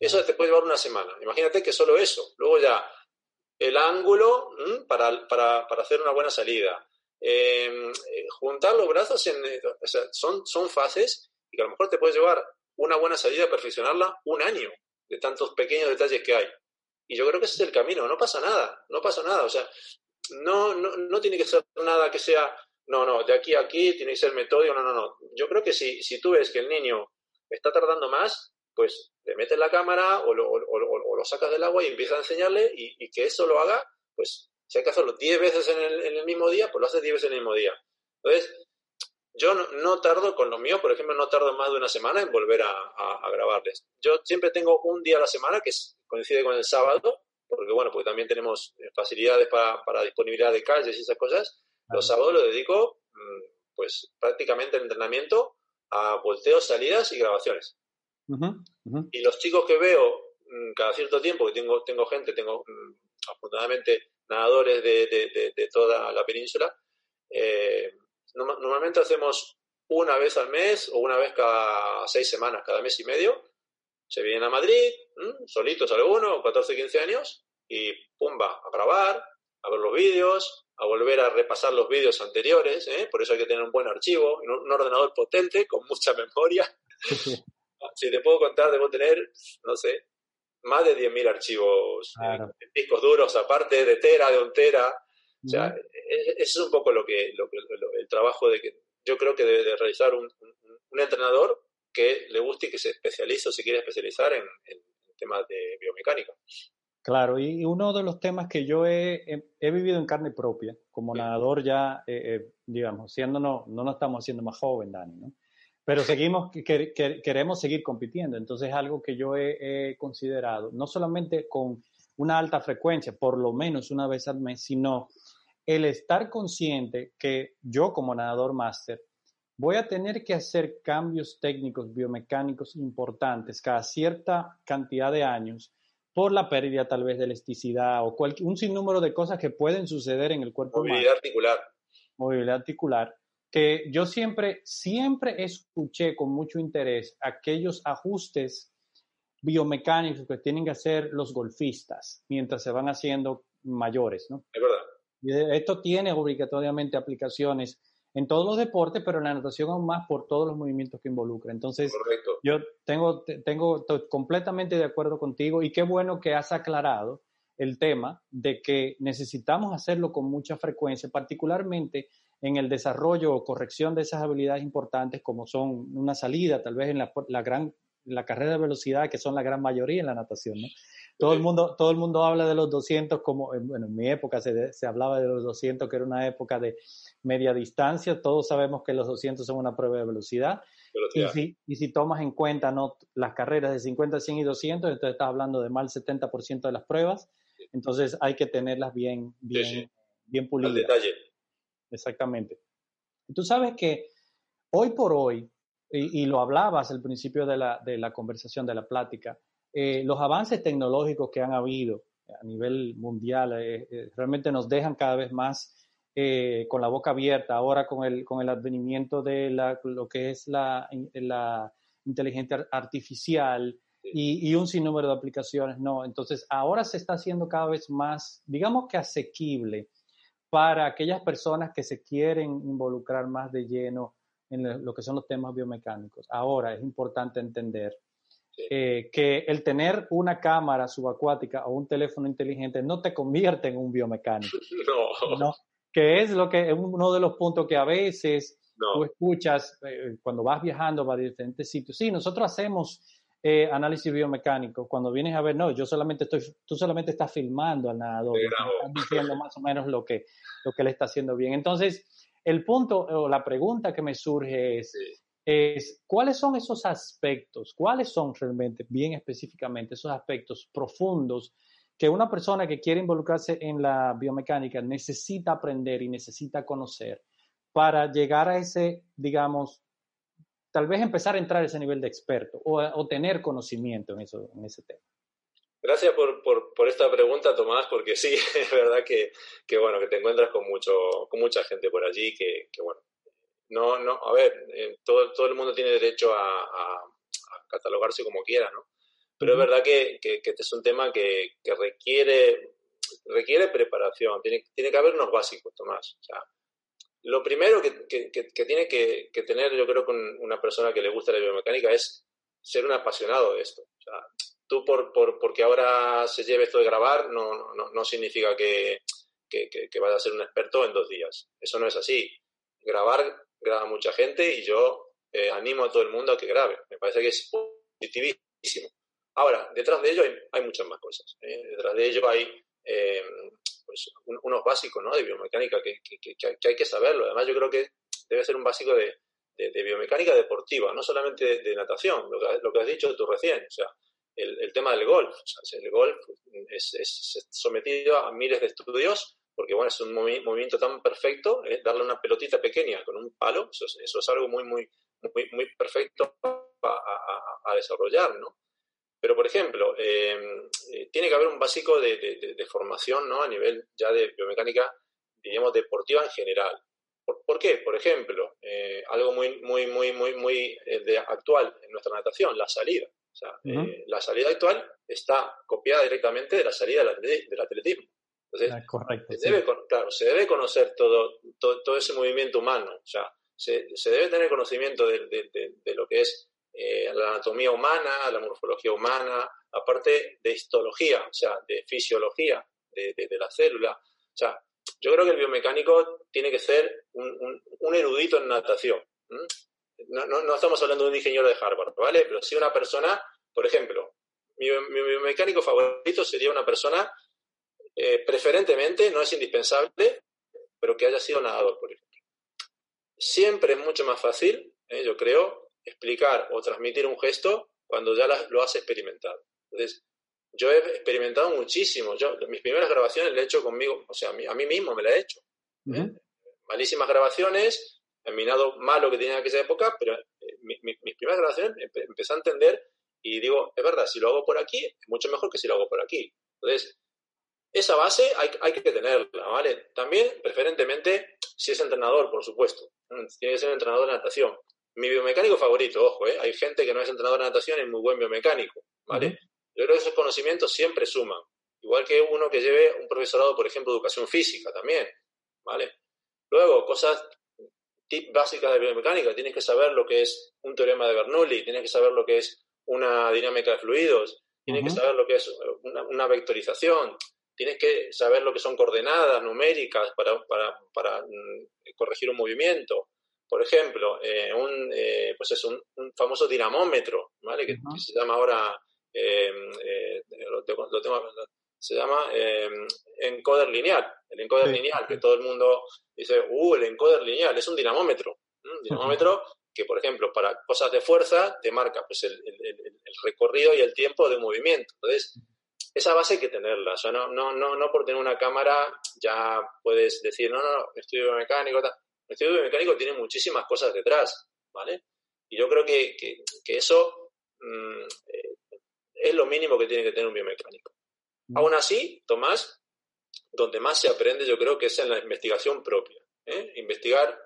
Eso te puede llevar una semana. Imagínate que solo eso. Luego ya el ángulo para, para, para hacer una buena salida, Em, eh, juntar los brazos eh, son, son fases y que a lo mejor te puede llevar una buena salida perfeccionarla un año de tantos pequeños detalles que hay. Y yo creo que ese es el camino, no pasa nada, no pasa nada, o sea, no, no, no tiene que ser nada que sea, no, no, de aquí a aquí tiene que ser metódico, no, no, no. Yo creo que si, si tú ves que el niño está tardando más, pues le metes la cámara o lo, o, lo sacas del agua y empiezas a enseñarle y, y que eso lo haga, pues si hay que hacerlo 10 veces en el, mismo día, pues lo haces 10 veces en el mismo día. Entonces, yo no, tardo, con lo mío, por ejemplo, no tardo más de una semana en volver a, grabarles. Yo siempre tengo un día a la semana que coincide con el sábado, porque bueno, pues también tenemos facilidades para, disponibilidad de calles y esas cosas. Los sábados lo dedico, mm, pues prácticamente el entrenamiento a volteos, salidas y grabaciones. Y los chicos que veo mm, cada cierto tiempo, que tengo, tengo gente, tengo mm, afortunadamente nadadores de, toda la península. Eh, normalmente hacemos una vez al mes o una vez cada seis semanas, cada mes y medio. Se vienen a Madrid, solitos algunos, 14, 15 años, y pumba, a grabar, a ver los vídeos, a volver a repasar los vídeos anteriores, ¿eh? por eso hay que tener un buen archivo, un ordenador potente, con mucha memoria. *laughs* si te puedo contar, debo tener, no sé, más de 10.000 archivos eh, discos duros, aparte de tera, de un tera. O sea, e, e, eso es un poco lo que, lo, el trabajo de que yo creo que debe de realizar un, un, entrenador que le guste y que se especialice o se quiere especializar en, temas de biomecánica. Claro, y uno de los temas que yo he, he, vivido en carne propia, como nadador ya, eh, eh, digamos, siendo no, no nos estamos haciendo más joven, Dani, ¿no? Pero seguimos, que, queremos seguir compitiendo. Entonces es algo que yo he, considerado, no solamente con una alta frecuencia, por lo menos una vez al mes, sino el estar consciente que yo como nadador máster voy a tener que hacer cambios técnicos biomecánicos importantes cada cierta cantidad de años por la pérdida tal vez de elasticidad o un sinnúmero de cosas que pueden suceder en el cuerpo Movilidad articular. Movilidad articular que yo siempre, siempre escuché con mucho interés aquellos ajustes biomecánicos que tienen que hacer los golfistas mientras se van haciendo mayores, ¿no? Es verdad. Esto tiene obligatoriamente aplicaciones en todos los deportes, pero en la natación aún más por todos los movimientos que involucra. Entonces, yo tengo, tengo, estoy completamente de acuerdo contigo y qué bueno que has aclarado el tema de que necesitamos hacerlo con mucha frecuencia, particularmente en el desarrollo o corrección de esas habilidades importantes como son una salida, tal vez en la, la gran la carrera de velocidad, que son la gran mayoría en la natación, ¿no? Todo el mundo, todo el mundo habla de los 200 como, bueno, en mi época se, se hablaba de los 200, que era una época de media distancia. Todos sabemos que los 200 son una prueba de velocidad. Y si, y si, tomas en cuenta ¿no? las carreras de 50, 100 y 200, entonces estás hablando de más del 70% de las pruebas. Entonces hay que tenerlas bien, bien, bien pulidas. Al detalle. Exactamente. Tú sabes que hoy por hoy, y, lo hablabas al principio de la, de la conversación, de la plática, eh, los avances tecnológicos que han habido a nivel mundial eh, eh, realmente nos dejan cada vez más con la boca abierta. Ahora con el, con el advenimiento de la, lo que es la, la inteligencia artificial y, y, un sinnúmero de aplicaciones, no. Entonces ahora se está haciendo cada vez más, digamos que asequible para aquellas personas que se quieren involucrar más de lleno en lo que son los temas biomecánicos. Ahora es importante entender eh, que el tener una cámara subacuática o un teléfono inteligente no te convierte en un biomecánico. *laughs* No. Que es lo que es uno de los puntos que a veces tú escuchas eh, cuando vas viajando a diferentes sitios. Sí, nosotros hacemos eh, análisis biomecánico. Cuando vienes a ver, no, yo solamente estoy, tú solamente estás filmando al nadador, estás diciendo más o menos lo que, lo que le está haciendo bien. Entonces, el punto o la pregunta que me surge es, es, ¿cuáles son esos aspectos? ¿Cuáles son realmente, bien específicamente, esos aspectos profundos que una persona que quiere involucrarse en la biomecánica necesita aprender y necesita conocer para llegar a ese, digamos, tal vez empezar a entrar a ese nivel de experto o, tener conocimiento en, eso, en ese tema? Gracias por, por, por, esta pregunta, Tomás, porque sí, *laughs* es verdad que, que, bueno, que te encuentras con, mucho, con mucha gente por allí que, que bueno, no, no, a ver, eh, todo, todo el mundo tiene derecho a, a, catalogarse como quiera, ¿no? Pero es verdad que, que, este es un tema que, que requiere, requiere preparación, tiene, tiene que haber unos básicos, Tomás. O sea, lo primero que, tiene que, tener, yo creo, con una persona que le gusta la biomecánica es ser un apasionado de esto. Tú por, por, porque ahora se lleve esto de grabar no, no, no significa que, que, que, vayas a ser un experto en dos días. Eso no es así. Grabar graba mucha gente y yo eh, animo a todo el mundo a que grabe. Me parece que es positivísimo. Ahora, detrás de ello hay, muchas más cosas. ¿eh? Detrás de ello hay eh, pues, unos básicos ¿no? de biomecánica que, hay que saberlo. Además, yo creo que debe ser un básico de, biomecánica deportiva, no solamente de, natación, lo que, has dicho tú recién. O sea, el, tema del golf. El golf es, sometido a miles de estudios porque bueno, es un movimiento tan perfecto, darle una pelotita pequeña con un palo, eso es, algo muy, muy, muy, muy perfecto a, desarrollar, ¿no? Pero, por ejemplo, em, eh, tiene que haber un básico de, formación, ¿no? A nivel ya de biomecánica, diríamos, deportiva en general. ¿Por, qué? Por ejemplo, eh, algo muy, muy, muy, muy, muy actual en nuestra natación, la salida. O sea, la salida actual está copiada directamente de la salida del atletismo. Entonces, ah, se, debe, claro, se debe conocer todo, todo, ese movimiento humano, o sea, se, se debe tener conocimiento de, de, lo que es eh, la anatomía humana, la morfología humana, aparte de histología, o sea, de fisiología de, la célula. O sea, yo creo que el biomecánico tiene que ser un, un, erudito en natación. No, no, no, estamos hablando de un ingeniero de Harvard, ¿vale? Pero sí una persona, por ejemplo, mi, mi biomecánico favorito sería una persona eh, preferentemente, no es indispensable, pero que haya sido nadador, por ejemplo. Siempre es mucho más fácil, eh, yo creo, explicar o transmitir un gesto cuando ya lo has experimentado. Entonces, yo he experimentado muchísimo. Yo, mis primeras grabaciones le he hecho conmigo, o sea, a mí, mismo me la he hecho. ¿eh? Malísimas grabaciones, he minado malo que tenía en aquella época, pero mis primeras grabaciones empecé a entender y digo, es verdad, si lo hago por aquí, es mucho mejor que si lo hago por aquí. Entonces, esa base hay, hay, que tenerla, ¿vale? También, preferentemente, si es entrenador, por supuesto. Tiene que ser un entrenador de natación. Mi biomecánico favorito, ojo, ¿eh? Hay gente que no es entrenador de natación y es muy buen biomecánico, ¿vale? Yo creo que esos conocimientos siempre suman. Igual que uno que lleve un profesorado, por ejemplo, de educación física también, ¿vale? Luego, cosas tip básicas de biomecánica. Tienes que saber lo que es un teorema de Bernoulli, tienes que saber lo que es una dinámica de fluidos, tienes que saber lo que es una, una vectorización, tienes que saber lo que son coordenadas numéricas para, para, para mm, corregir un movimiento. Por ejemplo, eh, un, eh, pues es un, famoso dinamómetro, ¿vale? Que, se llama ahora, em, eh, lo, tengo, se llama em, encoder lineal. El encoder lineal, que todo el mundo dice, uh, el encoder lineal, es un dinamómetro. Un dinamómetro que, por ejemplo, para cosas de fuerza te marca pues, el, recorrido y el tiempo de movimiento. Entonces, esa base hay que tenerla. O sea, no, no, no, no por tener una cámara ya puedes decir, no, no, no, estudio biomecánico, tal. El estudio biomecánico tiene muchísimas cosas detrás, ¿vale? Y yo creo que, eso mm, eh, es lo mínimo que tiene que tener un biomecánico. Mm. Aún así, Tomás, donde más se aprende yo creo que es en la investigación propia. ¿eh? Investigar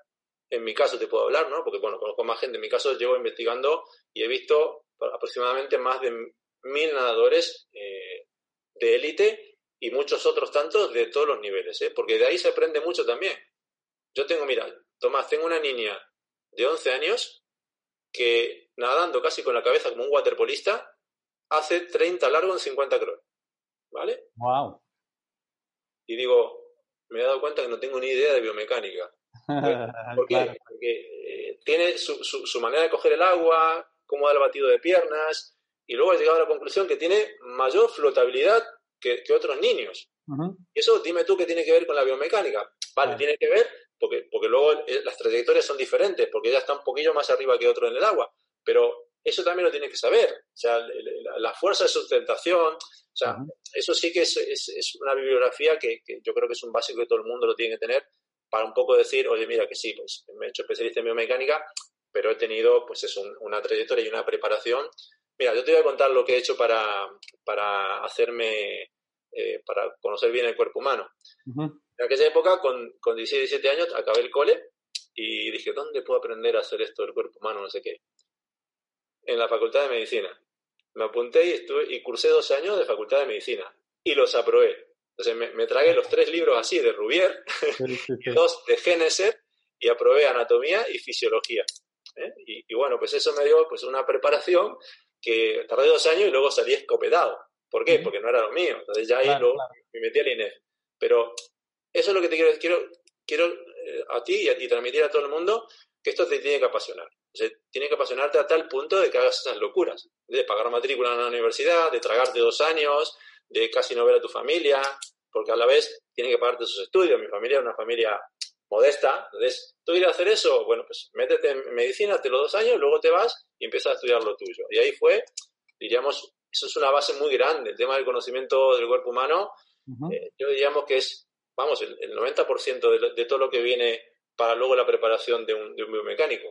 en mi caso te puedo hablar, ¿no? Porque, bueno, conozco más gente. En mi caso llevo investigando y he visto aproximadamente más de mil nadadores eh, de élite y muchos otros tantos de todos los niveles, ¿eh? Porque de ahí se aprende mucho también. Yo tengo, mira, Tomás, tengo una niña de 11 años que nadando casi con la cabeza como un waterpolista hace 30 largo en 50 cross. ¿Vale? Wow. Y digo, me he dado cuenta que no tengo ni idea de biomecánica. *laughs* ¿Por qué? Porque eh, tiene su, su, manera de coger el agua, cómo da el batido de piernas, y luego ha llegado a la conclusión que tiene mayor flotabilidad que, otros niños. Y eso, dime tú, ¿qué tiene que ver con la biomecánica? Vale, tiene que ver porque, porque luego eh, las trayectorias son diferentes, porque ella está un poquillo más arriba que otro en el agua, pero eso también lo tiene que saber. O sea, la, fuerza de sustentación, o sea, eso sí que es, es, una bibliografía que, que, yo creo que es un básico que todo el mundo lo tiene que tener para un poco decir, oye, mira que sí, pues me he hecho especialista en biomecánica, pero he tenido pues es una trayectoria y una preparación. Mira, yo te voy a contar lo que he hecho para, para hacerme, eh, para conocer bien el cuerpo humano. En aquella época, con, con 16, 17 años, acabé el cole y dije, ¿dónde puedo aprender a hacer esto del cuerpo humano? No sé qué. En la Facultad de Medicina. Me apunté y, estuve, y cursé dos años de Facultad de Medicina y los aprobé. Entonces me, tragué los tres libros así de Rubier, *laughs* dos de Génesis y aprobé anatomía y fisiología. ¿eh? Y, bueno, pues eso me dio pues una preparación que tardé dos años y luego salí escopetado. ¿Por qué? Porque no era lo mío. Entonces ya ahí me metí al INEF. Pero eso es lo que te quiero quiero quiero eh, a ti y a ti transmitir a todo el mundo que esto te tiene que apasionar. O sea, tiene que apasionarte a tal punto de que hagas esas locuras, de pagar matrícula en la universidad, de tragarte dos años, de casi no ver a tu familia, porque a la vez tiene que pagarte sus estudios. Mi familia es una familia modesta, entonces, ¿tú quieres hacer eso? Bueno, pues métete en medicina, te lo dos años, luego te vas y empiezas a estudiar lo tuyo. Y ahí fue, diríamos, eso es una base muy grande, el tema del conocimiento del cuerpo humano, eh, yo diríamos que es, vamos, el, 90% de, todo lo que viene para luego la preparación de un, de un biomecánico.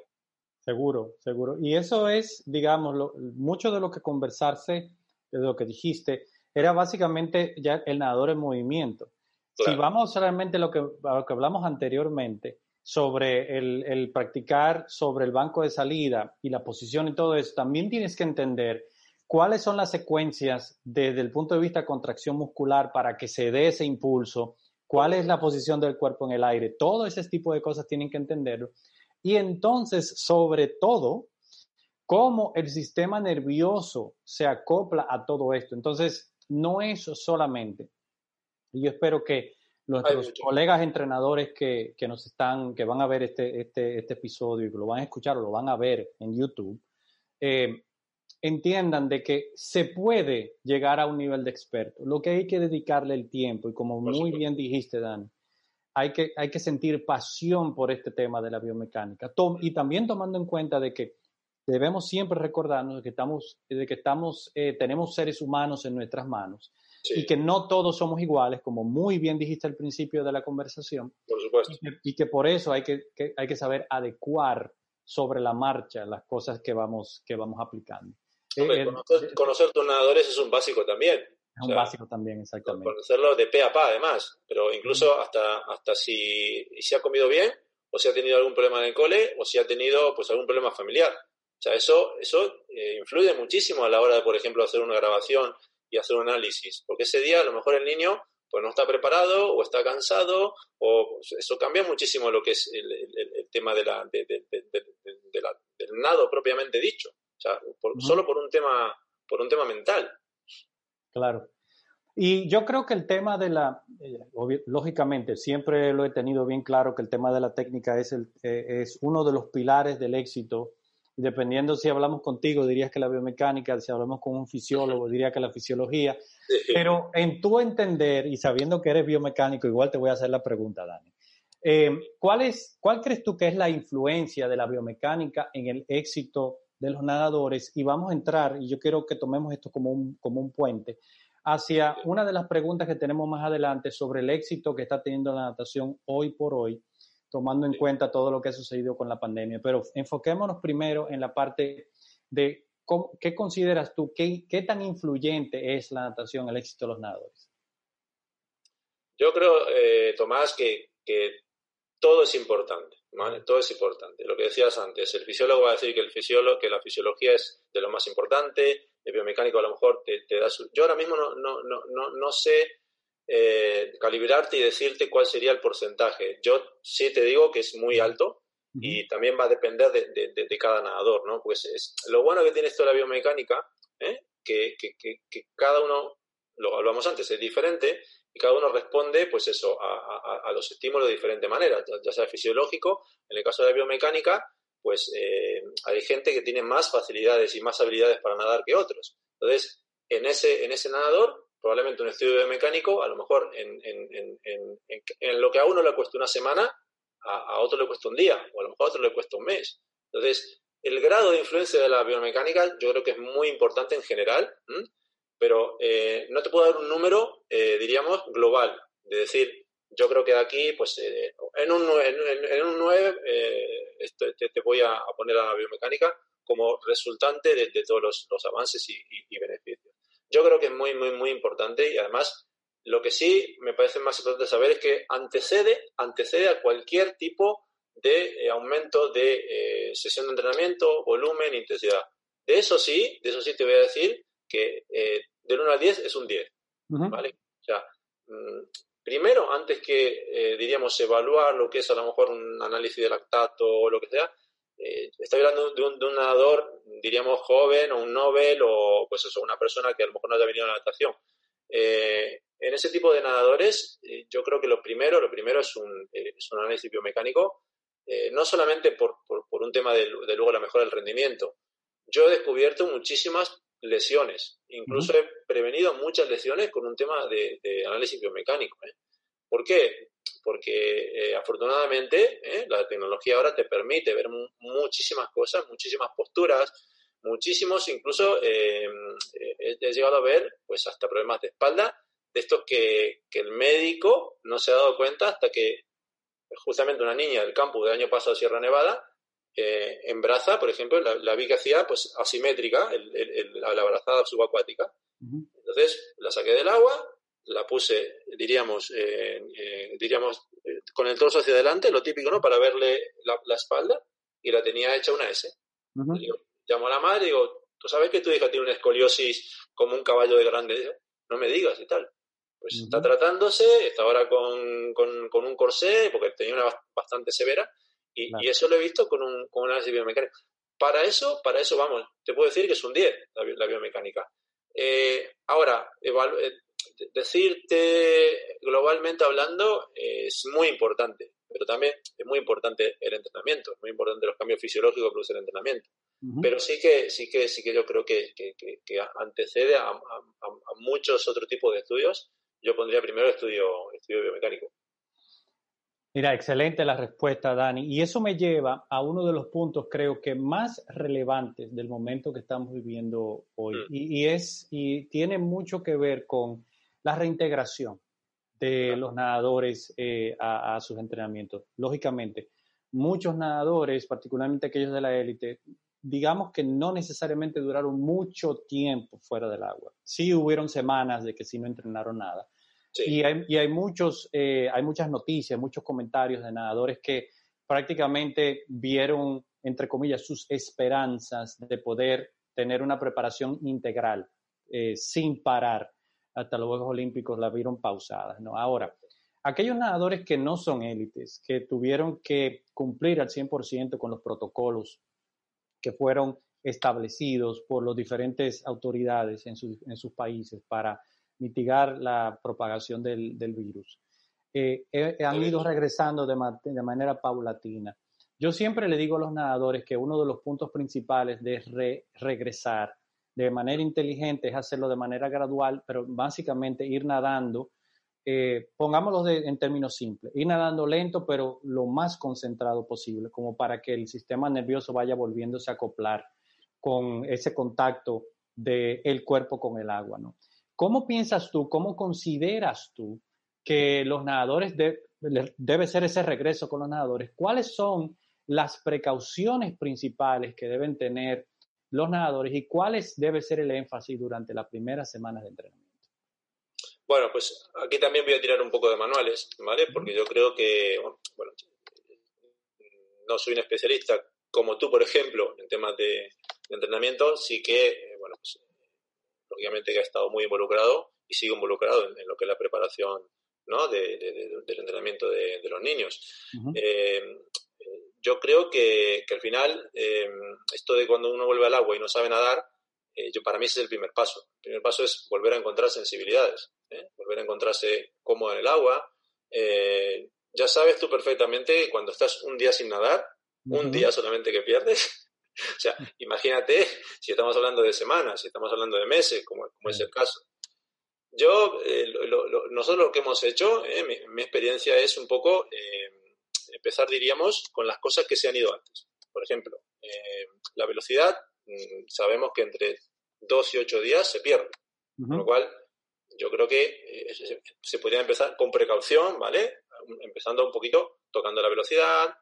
Seguro, seguro. Y eso es, digamos, mucho de lo que conversarse, de lo que dijiste, era básicamente ya el nadador en movimiento. Si vamos realmente a lo que, a lo que hablamos anteriormente sobre el, practicar sobre el banco de salida y la posición y todo eso, también tienes que entender cuáles son las secuencias desde el punto de vista de contracción muscular para que se dé ese impulso, cuál es la posición del cuerpo en el aire, todo ese tipo de cosas tienen que entenderlo. Y entonces, sobre todo, cómo el sistema nervioso se acopla a todo esto. Entonces, no es solamente, y yo espero que nuestros colegas entrenadores que, nos están, que van a ver este, este, este, episodio y que lo van a escuchar o lo van a ver en YouTube, eh, entiendan de que se puede llegar a un nivel de experto. Lo que hay que dedicarle el tiempo, y como muy bien dijiste, Dan, hay que, hay que sentir pasión por este tema de la biomecánica. y también tomando en cuenta de que debemos siempre recordarnos de que estamos, de que estamos, eh, tenemos seres humanos en nuestras manos y que no todos somos iguales, como muy bien dijiste al principio de la conversación. Por supuesto. Y que, por eso hay que, hay que saber adecuar sobre la marcha las cosas que vamos, que vamos aplicando. Conocer, tus nadadores es un básico también. Es un básico también, exactamente. Conocerlo de pe a pa, además. Pero incluso hasta, hasta si, si ha comido bien, o si ha tenido algún problema en el cole, o si ha tenido pues algún problema familiar. O sea, eso, eso eh, influye muchísimo a la hora de, por ejemplo, hacer una grabación y hacer un análisis, porque ese día a lo mejor el niño pues no está preparado o está cansado o eso cambia muchísimo lo que es el, tema de la, de, del nado propiamente dicho, solo por un tema por un tema mental. Claro. Y yo creo que el tema de la, eh, lógicamente, siempre lo he tenido bien claro que el tema de la técnica es, el, eh, es uno de los pilares del éxito. Dependiendo si hablamos contigo, dirías que la biomecánica, si hablamos con un fisiólogo, diría que la fisiología. Pero en tu entender y sabiendo que eres biomecánico, igual te voy a hacer la pregunta, Dani. Eh, ¿cuál, es, ¿Cuál crees tú que es la influencia de la biomecánica en el éxito de los nadadores? Y vamos a entrar, y yo quiero que tomemos esto como un, como un puente, hacia una de las preguntas que tenemos más adelante sobre el éxito que está teniendo la natación hoy por hoy, tomando en cuenta todo lo que ha sucedido con la pandemia. Pero enfoquémonos primero en la parte de qué consideras tú, qué, qué tan influyente es la natación el éxito de los nadadores. Yo creo, eh, Tomás, que, que todo es importante, ¿vale? Todo es importante. Lo que decías antes, el fisiólogo va a decir que el fisiólogo, que la fisiología es de lo más importante, el biomecánico a lo mejor te, da su... Yo ahora mismo no, no, no, no sé eh, calibrarte y decirte cuál sería el porcentaje. Yo sí te digo que es muy alto y también va a depender de, de, cada nadador, ¿no? Pues es, lo bueno que tiene esto de la biomecánica, ¿eh? que, que, que, cada uno, lo hablamos antes, es diferente y cada uno responde, pues eso, a, los estímulos de diferente manera, ya, sea fisiológico, en el caso de la biomecánica, pues eh, hay gente que tiene más facilidades y más habilidades para nadar que otros. Entonces, en ese, en ese nadador, probablemente un estudio biomecánico, a lo mejor en, en, en, en lo que a uno le cuesta una semana, a, otro le cuesta un día, o a lo mejor a otro le cuesta un mes. Entonces, el grado de influencia de la biomecánica yo creo que es muy importante en general pero eh, no te puedo dar un número, eh, diríamos, global, de decir, yo creo que de aquí, pues eh, en, un, en, un 9 te, voy a, poner a la biomecánica como resultante de, todos los, avances y, beneficios. Yo creo que es muy, muy, muy importante y además lo que sí me parece más importante saber es que antecede, antecede a cualquier tipo de aumento de sesión de entrenamiento, volumen, intensidad. De eso sí, de eso sí te voy a decir que del 1 al 10 es un 10. ¿Vale? O sea, mm, primero, antes que, eh, diríamos, evaluar lo que es a lo mejor un análisis de lactato o lo que sea, eh, estoy hablando de un, de un, nadador, diríamos, joven o un Nobel o, pues eso, una persona que a lo mejor no haya venido a la natación. Eh, en ese tipo de nadadores, yo creo que lo primero, lo primero es un, es un análisis biomecánico, no solamente por, por, por, un tema de, de luego la mejora del rendimiento. Yo he descubierto muchísimas lesiones. Incluso he prevenido muchas lesiones con un tema de, análisis biomecánico. ¿eh? ¿Por qué? Porque eh, afortunadamente ¿eh? la tecnología ahora te permite ver muchísimas cosas, muchísimas posturas, muchísimos, incluso he, llegado a ver pues hasta problemas de espalda, de estos que, que, el médico no se ha dado cuenta hasta que justamente una niña del campus del año pasado Sierra Nevada eh, en braza, por ejemplo, la, vi que hacía pues asimétrica, la brazada subacuática. Entonces la saqué del agua, la puse, diríamos, eh, diríamos eh, con el torso hacia adelante, lo típico, ¿no? Para verle la, espalda, y la tenía hecha una S. llamo a la madre y digo, ¿tú sabes que tu hija tiene una escoliosis como un caballo de grande? no me digas y tal. Pues está tratándose, está ahora con, con, con, un corsé, porque tenía una bastante severa, y, eso lo he visto con un, con un análisis biomecánico. Para eso, para eso, vamos, te puedo decir que es un 10 la, biomecánica. Eh, ahora, eh, decirte globalmente hablando es muy importante, pero también es muy importante el entrenamiento, es muy importante los cambios fisiológicos que produce el entrenamiento. Pero sí que, sí que, sí que yo creo que, que, que antecede a, a, a, muchos otros tipos de estudios. Yo pondría primero el estudio, estudio biomecánico. Mira, excelente la respuesta, Dani. Y eso me lleva a uno de los puntos, creo que más relevantes del momento que estamos viviendo hoy. Mm. Y, es, y tiene mucho que ver con la reintegración de los nadadores eh, a, sus entrenamientos. Lógicamente, muchos nadadores, particularmente aquellos de la élite, digamos que no necesariamente duraron mucho tiempo fuera del agua. Sí hubieron semanas de que sí no entrenaron nada, y, hay, y hay, muchos, eh, hay muchas noticias, muchos comentarios de nadadores que prácticamente vieron, entre comillas, sus esperanzas de poder tener una preparación integral eh, sin parar hasta los Juegos Olímpicos, la vieron pausadas. ¿no? Ahora, aquellos nadadores que no son élites, que tuvieron que cumplir al 100% con los protocolos que fueron establecidos por las diferentes autoridades en, en sus países para mitigar la propagación del, virus. Eh, han ido regresando de, de, manera paulatina. Yo siempre le digo a los nadadores que uno de los puntos principales de regresar de manera inteligente es hacerlo de manera gradual, pero básicamente ir nadando, eh, pongámoslo en términos simples, ir nadando lento, pero lo más concentrado posible, como para que el sistema nervioso vaya volviéndose a acoplar con ese contacto del cuerpo con el agua, ¿no? ¿Cómo piensas tú, cómo consideras tú que los nadadores debe ser ese regreso con los nadadores? ¿Cuáles son las precauciones principales que deben tener los nadadores y cuáles debe ser el énfasis durante las primeras semanas de entrenamiento? Bueno, pues aquí también voy a tirar un poco de manuales, ¿vale? Porque yo creo que, bueno, no soy un especialista como tú, por ejemplo, en temas de, entrenamiento, sí que, eh, bueno, pues, lógicamente que ha estado muy involucrado y sigo involucrado en, lo que es la preparación ¿no? del entrenamiento de, los niños yo creo que, al final, eh, esto de cuando uno vuelve al agua y no sabe nadar, eh, yo, para mí ese es el primer paso. El primer paso es volver a encontrar sensibilidades, ¿eh? volver a encontrarse cómodo en el agua. ya sabes tú perfectamente cuando estás un día sin nadar, un día solamente que pierdes. *laughs* o sea, imagínate si estamos hablando de semanas, si estamos hablando de meses, como, es el caso. Yo, nosotros lo que hemos hecho, mi, mi, experiencia es un poco empezar, diríamos, con las cosas que se han ido antes. Por ejemplo, eh, la velocidad, mm, sabemos que entre dos y ocho días se pierde. Con lo cual, yo creo que eh, se podría empezar con precaución, ¿vale? Empezando un poquito tocando la velocidad,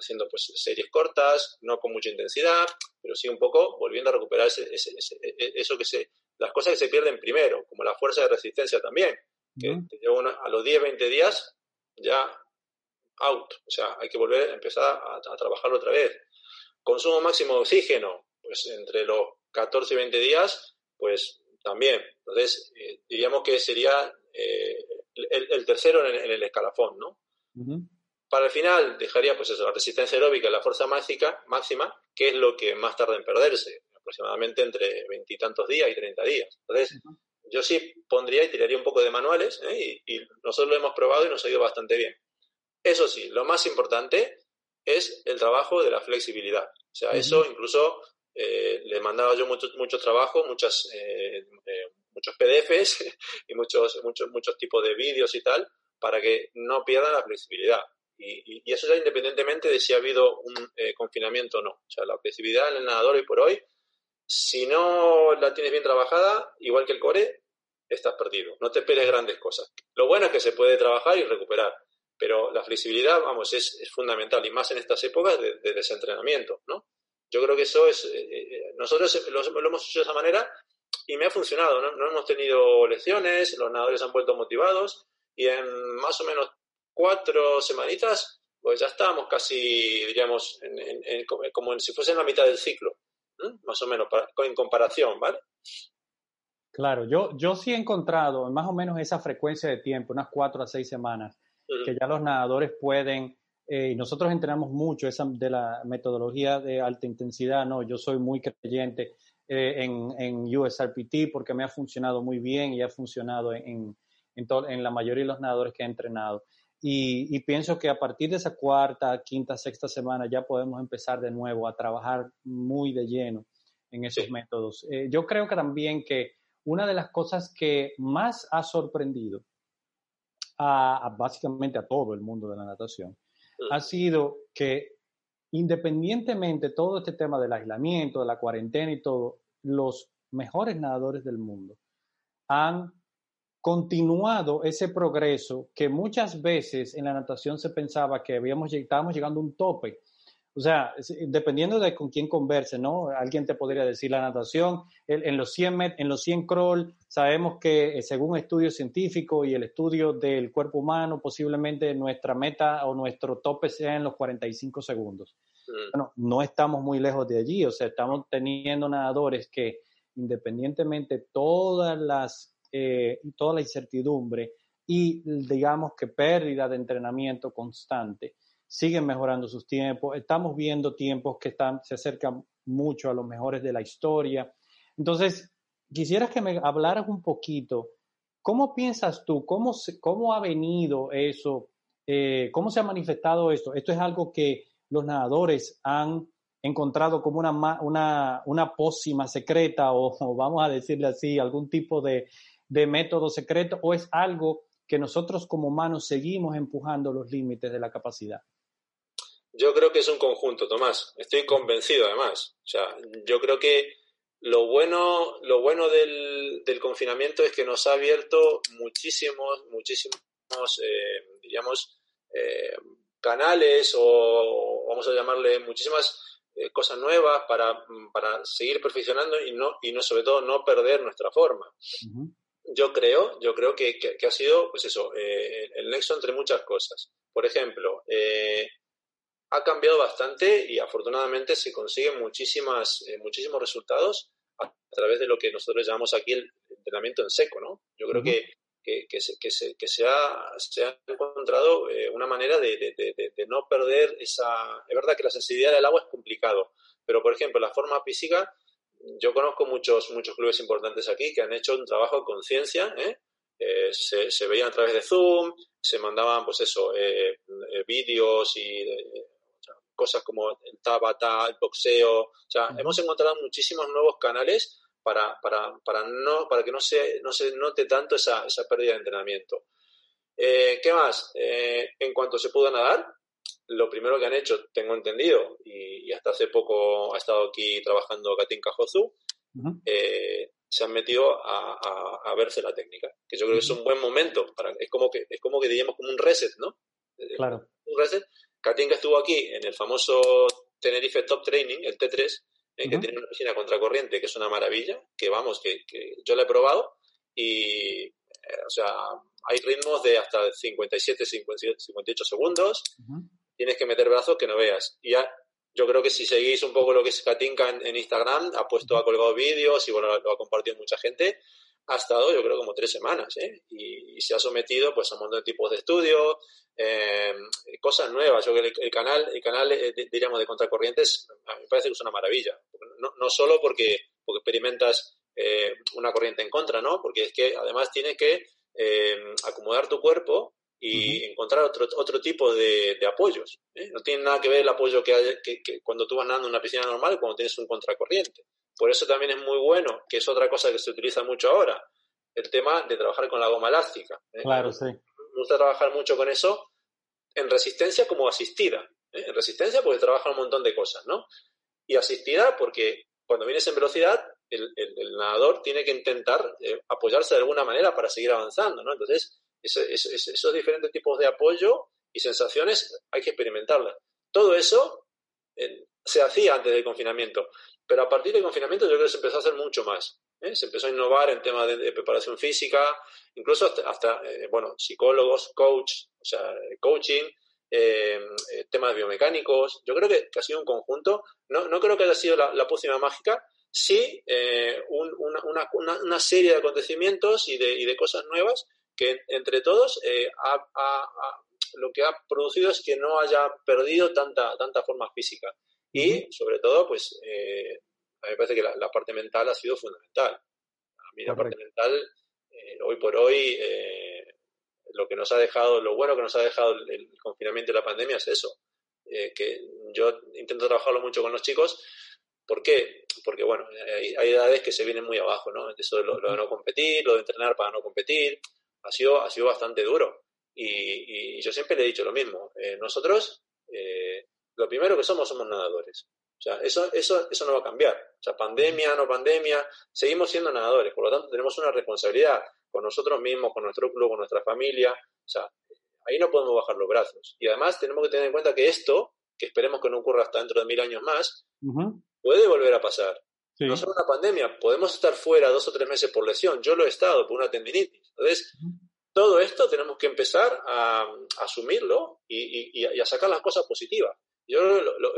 haciendo pues series cortas, no con mucha intensidad, pero sí un poco volviendo a recuperar ese, e, eso que se, las cosas que se pierden primero, como la fuerza de resistencia también, que a los 10, 20 días ya out. O sea, hay que volver a empezar a, trabajarlo otra vez. Consumo máximo de oxígeno, pues entre los 14 y 20 días, pues también. Entonces, eh, diríamos que sería eh, el, tercero en el, escalafón, ¿no? Para el final dejaría pues eso, la resistencia aeróbica y la fuerza máxima, máxima, que es lo que más tarda en perderse, aproximadamente entre veintitantos días y 30 días. Entonces, yo sí pondría y tiraría un poco de manuales, ¿eh? y, y, nosotros lo hemos probado y nos ha ido bastante bien. Eso sí, lo más importante es el trabajo de la flexibilidad. O sea, eso incluso eh, le mandaba yo muchos muchos trabajos, muchas, eh, eh, muchos PDFs *laughs* y muchos, muchos, muchos tipos de vídeos y tal, para que no pierdan la flexibilidad. Y, y, eso ya independientemente de si ha habido un confinamiento o no. O sea, la flexibilidad en el nadador hoy por hoy, si no la tienes bien trabajada, igual que el core, estás perdido. No te esperes grandes cosas. Lo bueno es que se puede trabajar y recuperar pero la flexibilidad, vamos, es, fundamental y más en estas épocas de, desentrenamiento, ¿no? Yo creo que eso es, eh, eh, nosotros lo, hemos hecho de esa manera y me ha funcionado, ¿no? no hemos tenido lecciones, los nadadores han vuelto motivados y en más o menos cuatro semanitas, pues ya estábamos casi, diríamos, como si fuese en la mitad del ciclo, más o menos, en comparación, ¿vale? Claro, yo, yo sí he encontrado más o menos esa frecuencia de tiempo, unas cuatro a seis semanas que ya los nadadores pueden, eh, y nosotros entrenamos mucho esa de la metodología de alta intensidad, ¿no? Yo soy muy creyente eh, en, en, USRPT porque me ha funcionado muy bien y ha funcionado en, en, en la mayoría de los nadadores que he entrenado. Y, y, pienso que a partir de esa cuarta, quinta, sexta semana ya podemos empezar de nuevo a trabajar muy de lleno en esos métodos. Eh, yo creo que también que una de las cosas que más ha sorprendido a, básicamente a todo el mundo de la natación, ha sido que independientemente de todo este tema del aislamiento, de la cuarentena y todo, los mejores nadadores del mundo han continuado ese progreso que muchas veces en la natación se pensaba que habíamos, estábamos llegando a un tope o sea, dependiendo de con quién converse, ¿no? Alguien te podría decir la natación, en los 100 met, en los 100 crawl, sabemos que eh, según estudios científicos y el estudio del cuerpo humano, posiblemente nuestra meta o nuestro tope sea en los 45 segundos. Bueno, no estamos muy lejos de allí, o sea, estamos teniendo nadadores que independientemente todas las eh, toda la incertidumbre y digamos que pérdida de entrenamiento constante, siguen mejorando sus tiempos, estamos viendo tiempos que están, se acercan mucho a los mejores de la historia. Entonces, quisiera que me hablaras un poquito ¿Cómo piensas tú? ¿Cómo, cómo ha venido eso? Eh, ¿Cómo se ha manifestado esto? ¿Esto es algo que los nadadores han encontrado como una, una, una pócima secreta o, vamos a decirle así, algún tipo de, de método secreto o es algo que nosotros como humanos seguimos empujando los límites de la capacidad? Yo creo que es un conjunto, Tomás. Estoy convencido, además. O sea, yo creo que lo bueno, lo bueno del, del confinamiento es que nos ha abierto muchísimos, muchísimos, eh, diríamos, eh, canales o vamos a llamarle muchísimas eh, cosas nuevas para, para, seguir perfeccionando y no, y no, sobre todo, no perder nuestra forma. Yo creo, yo creo que, que, ha sido, pues eso, el nexo entre muchas cosas. Por ejemplo, ha cambiado bastante y afortunadamente se consiguen muchísimas, eh, muchísimos resultados a, través de lo que nosotros llamamos aquí el entrenamiento en seco, ¿no? Yo creo que, que, que, se, que, se, que se, ha, se ha encontrado eh, una manera de, de, de, no perder esa... Es verdad que la sensibilidad del agua es complicado, pero por ejemplo, la forma física, yo conozco muchos, muchos clubes importantes aquí que han hecho un trabajo de conciencia, ¿eh? Eh, se, se, veían a través de Zoom, se mandaban, pues eso, eh, vídeos y cosas como el tabata, el boxeo. O sea, hemos encontrado muchísimos nuevos canales para, para, para, no, para que no se, no se note tanto esa, esa pérdida de entrenamiento. Eh, ¿Qué más? Eh, en cuanto se pudo nadar, lo primero que han hecho, tengo entendido, y, hasta hace poco ha estado aquí trabajando Katinka Jozu, eh, se han metido a, a, verse la técnica, que yo creo que es un buen momento, para, es como que es como que diríamos como un reset, ¿no? Claro. Un reset. Katinka estuvo aquí en el famoso Tenerife Top Training, el T3, eh, que tiene una piscina contracorriente, que es una maravilla, que vamos, que, yo la he probado y, eh, o sea, hay ritmos de hasta 57, 58 segundos, tienes que meter brazos que no veas. Y ya, yo creo que si seguís un poco lo que es Katinka en, Instagram, ha puesto, ha colgado vídeos y bueno, lo ha compartido mucha gente, ha estado yo creo como tres semanas ¿eh? y, se ha sometido pues a un montón de tipos de estudios, eh, cosas nuevas. Yo creo que el, canal, el canal eh, diríamos de contracorrientes me parece que es una maravilla. No, no solo porque, porque experimentas eh, una corriente en contra, ¿no? Porque es que además tienes que acomodar tu cuerpo y encontrar otro, otro tipo de, apoyos. No tiene nada que ver el apoyo que, hay, que, que, cuando tú vas nadando en una piscina normal cuando tienes un contracorriente. Por eso también es muy bueno, que es otra cosa que se utiliza mucho ahora, el tema de trabajar con la goma elástica. ¿eh? Claro, sí. Me gusta trabajar mucho con eso en resistencia como asistida. ¿eh? En resistencia porque trabaja un montón de cosas, ¿no? Y asistida porque cuando vienes en velocidad, el, nadador tiene que intentar eh, apoyarse de alguna manera para seguir avanzando, ¿no? Entonces, esos diferentes tipos de apoyo y sensaciones hay que experimentarlas. Todo eso se hacía antes del confinamiento. Pero a partir del confinamiento yo creo que se empezó a hacer mucho más. ¿eh? Se empezó a innovar en temas de, preparación física, incluso hasta, eh, bueno, psicólogos, coach, o sea, coaching, eh, temas biomecánicos. Yo creo que, ha sido un conjunto. No, no creo que haya sido la, pócima mágica, sí una, una, una, serie de acontecimientos y de, y de cosas nuevas que entre todos lo que ha producido es que no haya perdido tanta, tanta forma física. Y sobre todo, pues eh, a mí me parece que la, parte mental ha sido fundamental. A mí la parte mental, eh, hoy por hoy, eh, lo que nos ha dejado, lo bueno que nos ha dejado el, confinamiento y la pandemia es eso. que yo intento trabajarlo mucho con los chicos. ¿Por qué? Porque, bueno, hay, edades que se vienen muy abajo, ¿no? Eso de lo, de no competir, lo de entrenar para no competir, ha sido, ha sido bastante duro. Y, y yo siempre le he dicho lo mismo. nosotros, lo primero que somos somos nadadores. O sea, eso, eso, eso no va a cambiar. O sea, pandemia, no pandemia, seguimos siendo nadadores. Por lo tanto, tenemos una responsabilidad con nosotros mismos, con nuestro club, con nuestra familia. O sea, ahí no podemos bajar los brazos. Y además tenemos que tener en cuenta que esto, que esperemos que no ocurra hasta dentro de mil años más, puede volver a pasar. No solo una pandemia, podemos estar fuera dos o tres meses por lesión. Yo lo he estado por una tendinitis. Entonces, todo esto tenemos que empezar a, asumirlo y, y, a sacar las cosas positivas. Yo,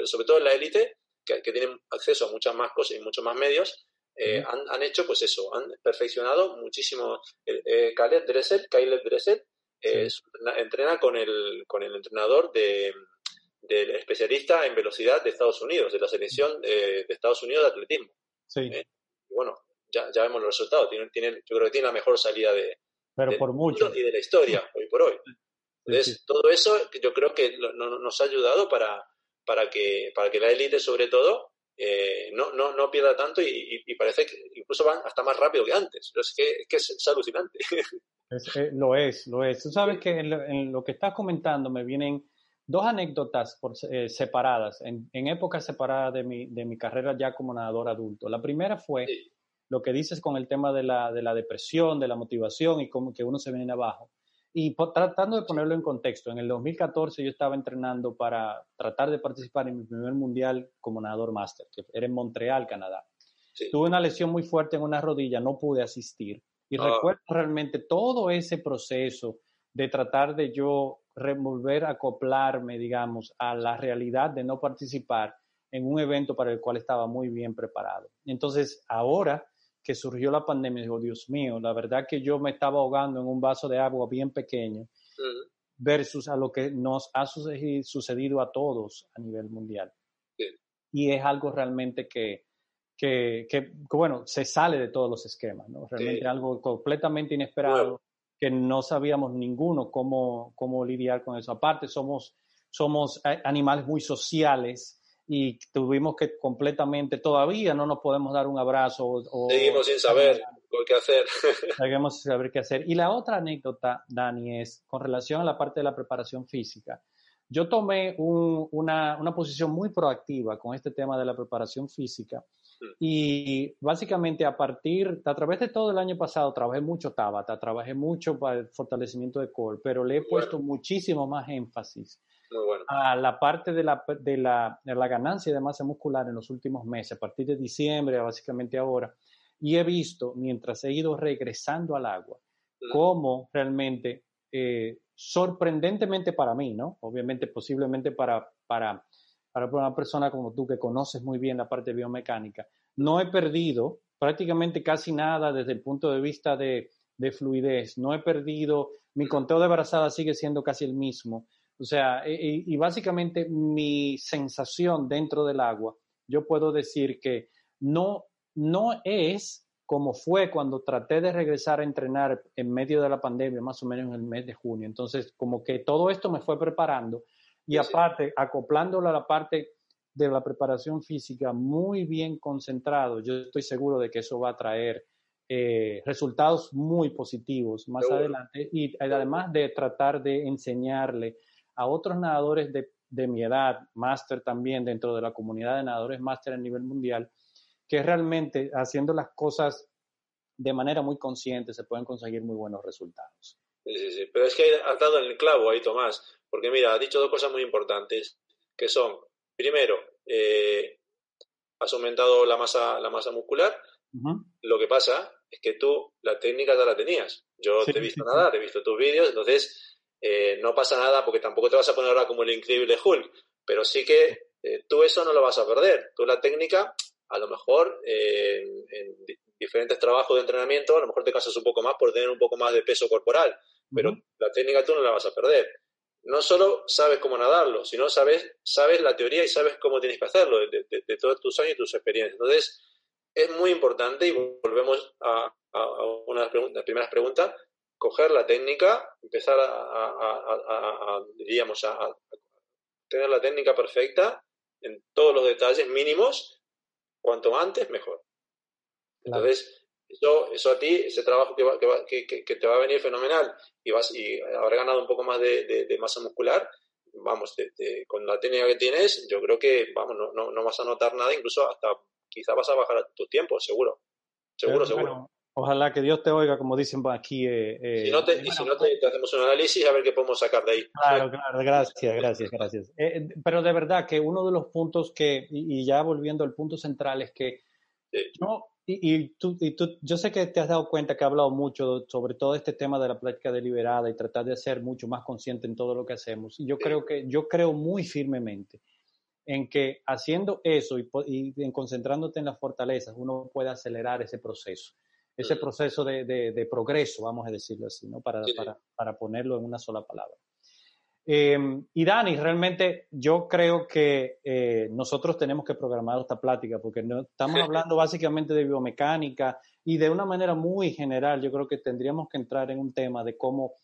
sobre todo en la élite, que, tienen acceso a muchas más cosas y muchos más medios, eh, han, hecho pues eso, han perfeccionado muchísimo. Eh, eh Khaled Dressel, Dressel, entrena con el, con el entrenador de, del especialista en velocidad de Estados Unidos, de la selección de, Estados Unidos de atletismo. Sí. Eh, bueno, ya, ya vemos los resultados. Tiene, tiene, yo creo que tiene la mejor salida de, Pero por mucho. Y de la historia, hoy por hoy. Entonces, todo eso yo creo que nos ha ayudado para, para, que, para que la élite, sobre todo, eh, no, no, no pierda tanto y, parece que incluso van hasta más rápido que antes. es que, es, alucinante. Eh, lo es, lo es. Tú sabes que en lo, que estás comentando me vienen dos anécdotas por, eh, separadas, en, en, épocas separadas de mi, de mi carrera ya como nadador adulto. La primera fue lo que dices con el tema de la, de la depresión, de la motivación y cómo que uno se viene abajo. Y tratando de ponerlo en contexto, en el 2014 yo estaba entrenando para tratar de participar en mi primer mundial como nadador máster, que era en Montreal, Canadá. Tuve una lesión muy fuerte en una rodilla, no pude asistir. Y ah. recuerdo realmente todo ese proceso de tratar de yo revolver, acoplarme, digamos, a la realidad de no participar en un evento para el cual estaba muy bien preparado. Entonces, ahora que surgió la pandemia, digo, Dios mío, la verdad que yo me estaba ahogando en un vaso de agua bien pequeño versus a lo que nos ha sucedido a todos a nivel mundial. Y es algo realmente que, que, que, bueno, se sale de todos los esquemas, ¿no? Realmente algo completamente inesperado que no sabíamos ninguno cómo, cómo lidiar con eso. Aparte, somos, somos animales muy sociales y tuvimos que completamente, todavía no nos podemos dar un abrazo. O, Seguimos sin saber qué hacer. *laughs* Seguimos sin saber qué hacer. Y la otra anécdota, Dani, es con relación a la parte de la preparación física. Yo tomé una, una, posición muy proactiva con este tema de la preparación física. Y básicamente a partir, a través de todo el año pasado, trabajé mucho Tabata, trabajé mucho para el fortalecimiento de core, pero le he puesto muchísimo más énfasis a la parte de la, de, la, de la ganancia de masa muscular en los últimos meses, a partir de diciembre, básicamente ahora, y he visto, mientras he ido regresando al agua, cómo realmente, eh, sorprendentemente para mí, ¿no? Obviamente, posiblemente para, para, para una persona como tú que conoces muy bien la parte biomecánica, no he perdido prácticamente casi nada desde el punto de vista de, de fluidez, no he perdido, mi conteo de brazada sigue siendo casi el mismo, o sea, y, básicamente mi sensación dentro del agua, yo puedo decir que no, no es como fue cuando traté de regresar a entrenar en medio de la pandemia, más o menos en el mes de junio. Entonces, como que todo esto me fue preparando y aparte, acoplándolo a la parte de la preparación física muy bien concentrado, yo estoy seguro de que eso va a traer eh, resultados muy positivos más adelante y además de tratar de enseñarle a otros nadadores de, de mi edad, máster también dentro de la comunidad de nadadores máster a nivel mundial, que realmente haciendo las cosas de manera muy consciente se pueden conseguir muy buenos resultados. Sí, sí, sí. Pero es que has dado en el clavo ahí, Tomás, porque mira, has dicho dos cosas muy importantes, que son, primero, eh, has aumentado la masa, la masa muscular. Lo que pasa es que tú la técnica ya la tenías. Yo te he visto nadar, he visto tus vídeos, entonces eh, no pasa nada porque tampoco te vas a poner ahora como el increíble Hulk, pero sí que eh, tú eso no lo vas a perder. Tú la técnica, a lo mejor eh, en diferentes trabajos de entrenamiento, a lo mejor te casas un poco más por tener un poco más de peso corporal, pero la técnica tú no la vas a perder. No solo sabes cómo nadarlo, sino sabes, sabes la teoría y sabes cómo tienes que hacerlo de, todos tus años y tus experiencias. Entonces, es muy importante y volvemos a, una de las primeras preguntas, coger la técnica, empezar a, diríamos, a, tener la técnica perfecta en todos los detalles mínimos, cuanto antes, mejor. Entonces, eso, eso a ti, ese trabajo que, que, te va a venir fenomenal y, vas, y habrá ganado un poco más de, masa muscular, vamos, con la técnica que tienes, yo creo que, vamos, no, no, vas a notar nada, incluso hasta quizá vas a bajar tus tiempos, seguro. Seguro, seguro. Ojalá que Dios te oiga, como dicen aquí. Eh, eh, si no te, y si no te, hacemos un análisis a ver qué podemos sacar de ahí. Claro, claro, gracias, gracias, gracias. Eh, pero de verdad que uno de los puntos que, y, ya volviendo al punto central, es que yo, y, tú, y tú, yo sé que te has dado cuenta que he hablado mucho sobre todo este tema de la práctica deliberada y tratar de ser mucho más consciente en todo lo que hacemos. Y yo creo que, yo creo muy firmemente en que haciendo eso y, y en concentrándote en las fortalezas, uno puede acelerar ese proceso ese proceso de, de, progreso, vamos a decirlo así, ¿no? Para, para, para, ponerlo en una sola palabra. Em, y Dani, realmente yo creo que eh, nosotros tenemos que programar esta plática porque no, estamos hablando básicamente de biomecánica y de una manera muy general yo creo que tendríamos que entrar en un tema de cómo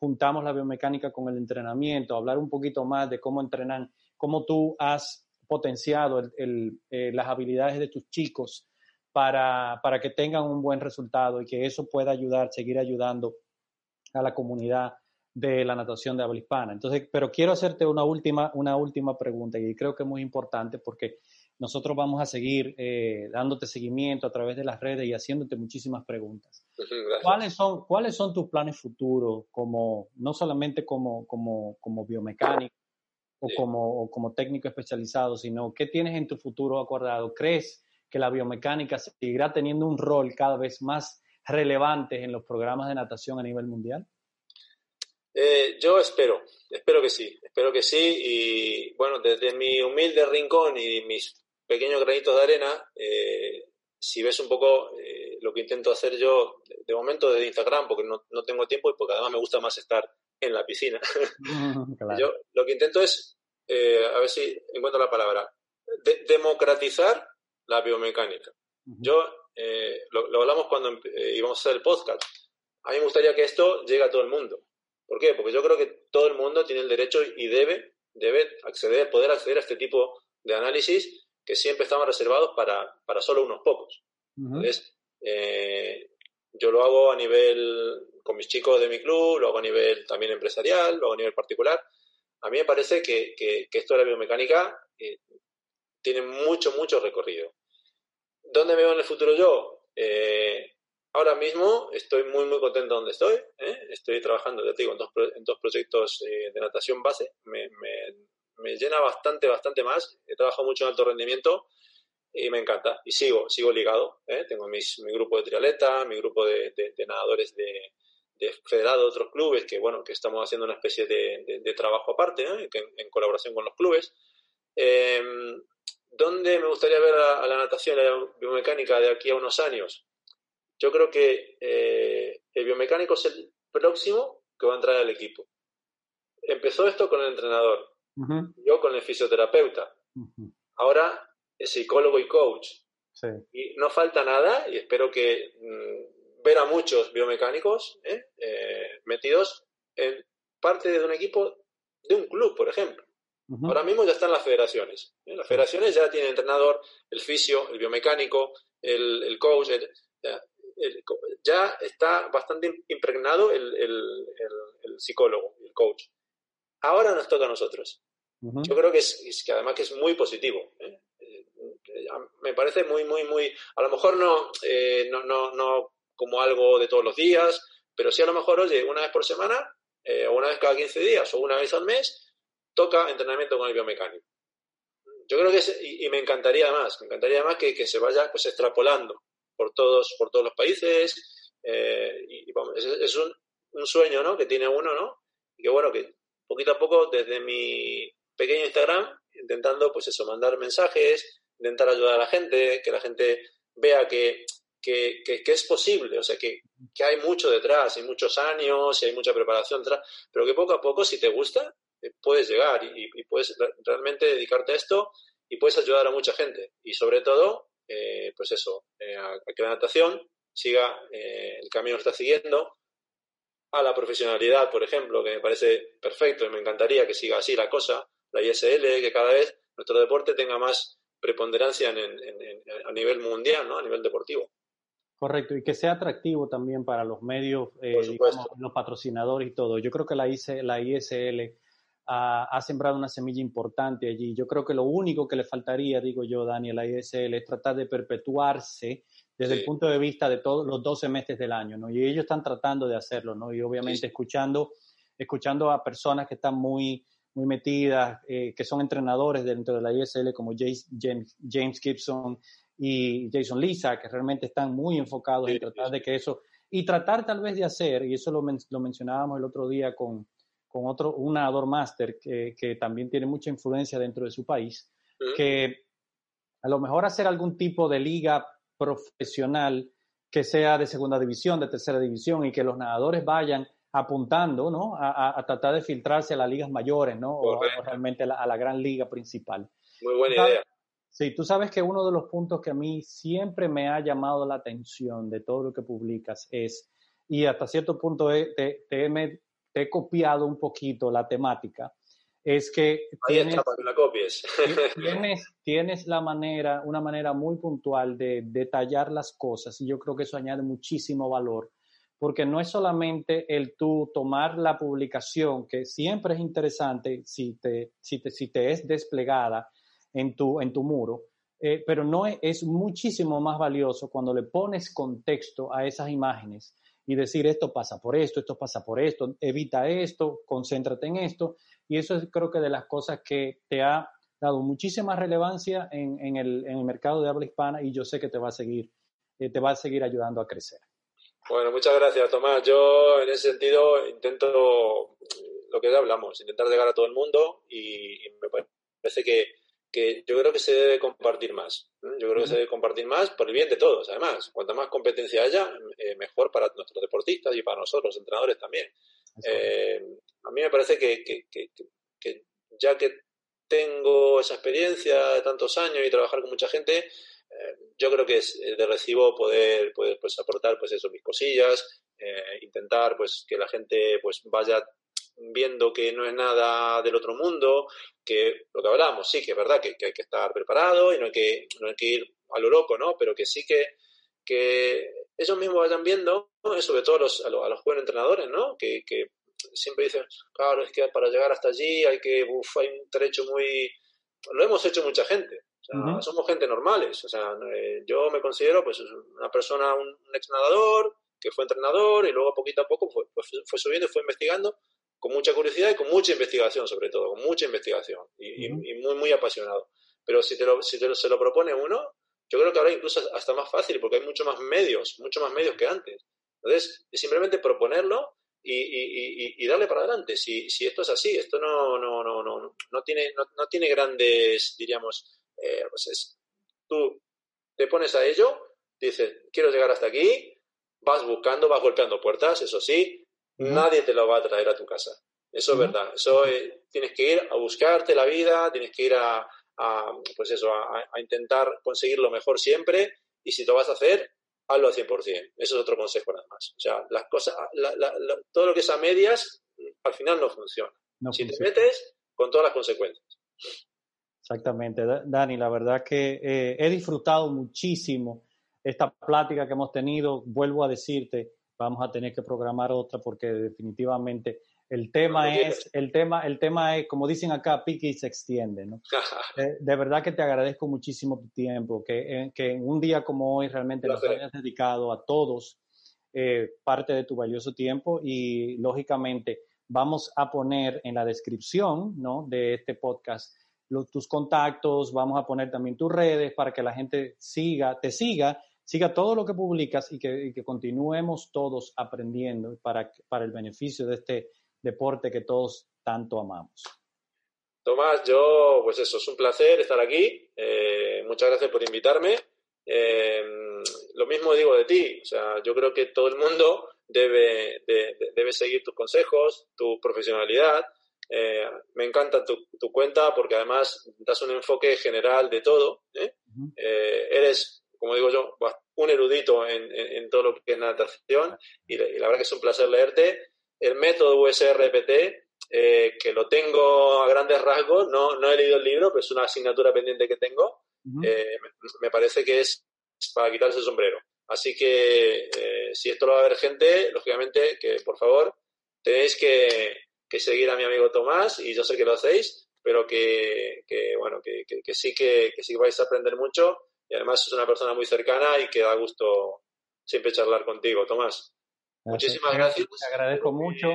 juntamos la biomecánica con el entrenamiento, hablar un poquito más de cómo entrenan, cómo tú has potenciado eh, las habilidades de tus chicos para, para que tengan un buen resultado y que eso pueda ayudar, seguir ayudando a la comunidad de la natación de habla hispana. Entonces, pero quiero hacerte una última, una última pregunta y creo que es muy importante porque nosotros vamos a seguir eh, dándote seguimiento a través de las redes y haciéndote muchísimas preguntas. ¿Cuáles son, ¿Cuáles son tus planes futuros, como, no solamente como, como, como biomecánico o, como, como técnico especializado, sino qué tienes en tu futuro acordado? ¿Crees que la biomecánica seguirá teniendo un rol cada vez más relevante en los programas de natación a nivel mundial? Eh, yo espero, espero que sí, espero que sí. Y bueno, desde mi humilde rincón y mis pequeños granitos de arena, eh, si ves un poco eh, lo que intento hacer yo de, momento desde Instagram, porque no, no, tengo tiempo y porque además me gusta más estar en la piscina. *laughs* Yo lo que intento es, a ver si encuentro la palabra, democratizar la biomecánica. Yo, lo, lo, hablamos cuando íbamos a hacer el podcast. A mí me gustaría que esto llegue a todo el mundo. ¿Por qué? Porque yo creo que todo el mundo tiene el derecho y debe, debe acceder, poder acceder a este tipo de análisis que siempre estaban reservados para, para solo unos pocos. Entonces, eh, yo lo hago a nivel con mis chicos de mi club, lo hago a nivel también empresarial, lo hago a nivel particular. A mí me parece que, que, esto de la biomecánica eh, tiene mucho, mucho recorrido. ¿Dónde me veo en el futuro yo? Eh, Ahora mismo estoy muy, muy contento donde estoy. ¿eh? Estoy trabajando, ya te digo, en dos, en dos proyectos eh, de natación base. Me, me, llena bastante, bastante más. He trabajado mucho en alto rendimiento y me encanta. Y sigo, sigo ligado. ¿eh? Tengo mis, mi grupo de trialeta, mi grupo de, de, nadadores de, de federado de otros clubes que, bueno, que estamos haciendo una especie de, de trabajo aparte, en, en, colaboración con los clubes. Em, ¿Dónde me gustaría ver a, a la natación y la biomecánica de aquí a unos años? Yo creo que eh, el biomecánico es el próximo que va a entrar al equipo. Empezó esto con el entrenador, yo con el fisioterapeuta, ahora es psicólogo y coach. Y no falta nada y espero que mm, ver a muchos biomecánicos ¿eh? Eh, metidos en parte de un equipo de un club, por ejemplo. Ahora mismo ya están las federaciones. Las federaciones ya tienen entrenador, el fisio, el biomecánico, el, el coach ya está bastante impregnado el, psicólogo, el coach. Ahora nos toca a nosotros. Yo creo que es, que además que es muy positivo. ¿eh? Eh, me parece muy, muy, muy, a lo mejor eh, no, no, no, como algo de todos los días, pero sí a lo mejor, oye, una vez por semana, o una vez cada 15 días, o una vez al mes, toca entrenamiento con el biomecánico. Yo creo que es, y, me encantaría más, me encantaría más que, que se vaya pues extrapolando por todos, por todos los países. Eh, y, es, un, sueño ¿no? que tiene uno, ¿no? Que bueno, que poquito a poco desde mi pequeño Instagram, intentando pues eso, mandar mensajes, intentar ayudar a la gente, que la gente vea que, que, que, es posible, o sea, que, que, hay mucho detrás, hay muchos años y hay mucha preparación detrás, pero que poco a poco, si te gusta, eh, puedes llegar y, y puedes realmente dedicarte a esto y puedes ayudar a mucha gente. Y sobre todo, eh, pues eso, eh, a, que la natación siga eh, el camino que está siguiendo, a la profesionalidad, por ejemplo, que me parece perfecto y me encantaría que siga así la cosa, la ISL, que cada vez nuestro deporte tenga más preponderancia a nivel mundial, ¿no? a nivel deportivo. Correcto, y que sea atractivo también para los medios, los patrocinadores y todo. Yo creo que la, la ISL ha, sembrado una semilla importante allí. Yo creo que lo único que le faltaría, digo yo, Daniel, a ISL es tratar de perpetuarse desde el punto de vista de todos los 12 meses del año, ¿no? Y ellos están tratando de hacerlo, ¿no? Y obviamente escuchando, escuchando a personas que están muy, muy metidas, eh, que son entrenadores dentro de la ISL como James, James, Gibson y Jason Lisa, que realmente están muy enfocados en tratar de que eso, y tratar tal vez de hacer, y eso lo, lo mencionábamos el otro día con, con otro, un nadador máster que, que, también tiene mucha influencia dentro de su país, que a lo mejor hacer algún tipo de liga profesional que sea de segunda división, de tercera división y que los nadadores vayan apuntando ¿no? a, tratar de filtrarse a las ligas mayores ¿no? o, realmente a la, gran liga principal. Muy buena idea. Sí, tú sabes que uno de los puntos que a mí siempre me ha llamado la atención de todo lo que publicas es, y hasta cierto punto te, he copiado un poquito la temática, es que tienes, la copies. *laughs* tienes, tienes, la manera, una manera muy puntual de detallar las cosas y yo creo que eso añade muchísimo valor porque no es solamente el tú tomar la publicación, que siempre es interesante si te, si te, si te es desplegada en tu, en tu muro, eh, pero no es, es, muchísimo más valioso cuando le pones contexto a esas imágenes y decir esto pasa por esto, esto pasa por esto, evita esto, concéntrate en esto. Y eso es creo que de las cosas que te ha dado muchísima relevancia en, en, el, en el mercado de habla hispana y yo sé que te va a seguir, eh, te va a seguir ayudando a crecer. Bueno, muchas gracias, Tomás. Yo en ese sentido intento lo que hablamos, intentar llegar a todo el mundo y, me parece que, que, yo creo que se debe compartir más. Yo creo que se debe compartir más por el bien de todos, además. Cuanta más competencia haya, eh, mejor para nuestros deportistas y para nosotros, los entrenadores también. Eh, a mí me parece que, que, que ya que tengo esa experiencia de tantos años y trabajar con mucha gente, eh, yo creo que es de recibo poder, poder pues, aportar pues eso, mis cosillas, eh, intentar pues que la gente pues vaya viendo que no es nada del otro mundo, que lo que hablamos, sí que es verdad que, hay que estar preparado y no hay que, no hay que ir a lo loco, ¿no? Pero que sí que, que ellos mismos vayan viendo, sobre todo a los, a los, jóvenes entrenadores, ¿no? Que, que siempre dicen, claro, es que para llegar hasta allí hay que, uf, hay un trecho muy... Lo hemos hecho mucha gente, somos gente normales. O sea, eh, yo me considero pues una persona, un, ex nadador que fue entrenador y luego poquito a poco fue, fue, subiendo y fue investigando con mucha curiosidad y con mucha investigación sobre todo, con mucha investigación y, muy, muy apasionado. Pero si, te lo, si te se lo propone uno, yo creo que ahora incluso hasta más fácil porque hay mucho más medios, mucho más medios que antes. Entonces, es simplemente proponerlo y, y, y, darle para adelante. Si, si esto es así, esto no, no, no, no, no, tiene, no, no tiene grandes, diríamos, eh, pues tú te pones a ello, dices, quiero llegar hasta aquí, vas buscando, vas golpeando puertas, eso sí, nadie te lo va a traer a tu casa. Eso es verdad. Eso eh, tienes que ir a buscarte la vida, tienes que ir a, pues eso, a, intentar conseguir lo mejor siempre y si lo vas a hacer, hazlo al 100%. Eso es otro consejo nada más. O sea, las cosas, todo lo que es a medias, al final no funciona. si te metes, con todas las consecuencias. Exactamente, Dani, la verdad que eh, he disfrutado muchísimo esta plática que hemos tenido. Vuelvo a decirte, vamos a tener que programar otra porque definitivamente el tema es, el tema, el tema es, como dicen acá, pique y se extiende, ¿no? Eh, de, verdad que te agradezco muchísimo tu tiempo, que, eh, que en un día como hoy realmente nos hayas dedicado a todos parte de tu valioso tiempo y lógicamente vamos a poner en la descripción, ¿no? De este podcast tus contactos, vamos a poner también tus redes para que la gente siga, te siga, siga todo lo que publicas y que, continuemos todos aprendiendo para, para el beneficio de este deporte que todos tanto amamos. Tomás, yo, pues eso, es un placer estar aquí. Eh, muchas gracias por invitarme. Eh, lo mismo digo de ti, o sea, yo creo que todo el mundo debe, debe seguir tus consejos, tu profesionalidad, eh, me encanta tu, cuenta porque además das un enfoque general de todo. eres, como digo yo, un erudito en, todo lo que es natación y, la verdad que es un placer leerte. El método USRPT, que lo tengo a grandes rasgos, no, no he leído el libro, pero es una asignatura pendiente que tengo, me, parece que es para quitarse el sombrero. Así que si esto lo va a ver gente, lógicamente que por favor tenéis que, que seguir a mi amigo Tomás y yo sé que lo hacéis, pero que, bueno, que, sí que, sí vais a aprender mucho y además es una persona muy cercana y que da gusto siempre charlar contigo, Tomás. Muchísimas gracias. Te agradezco mucho.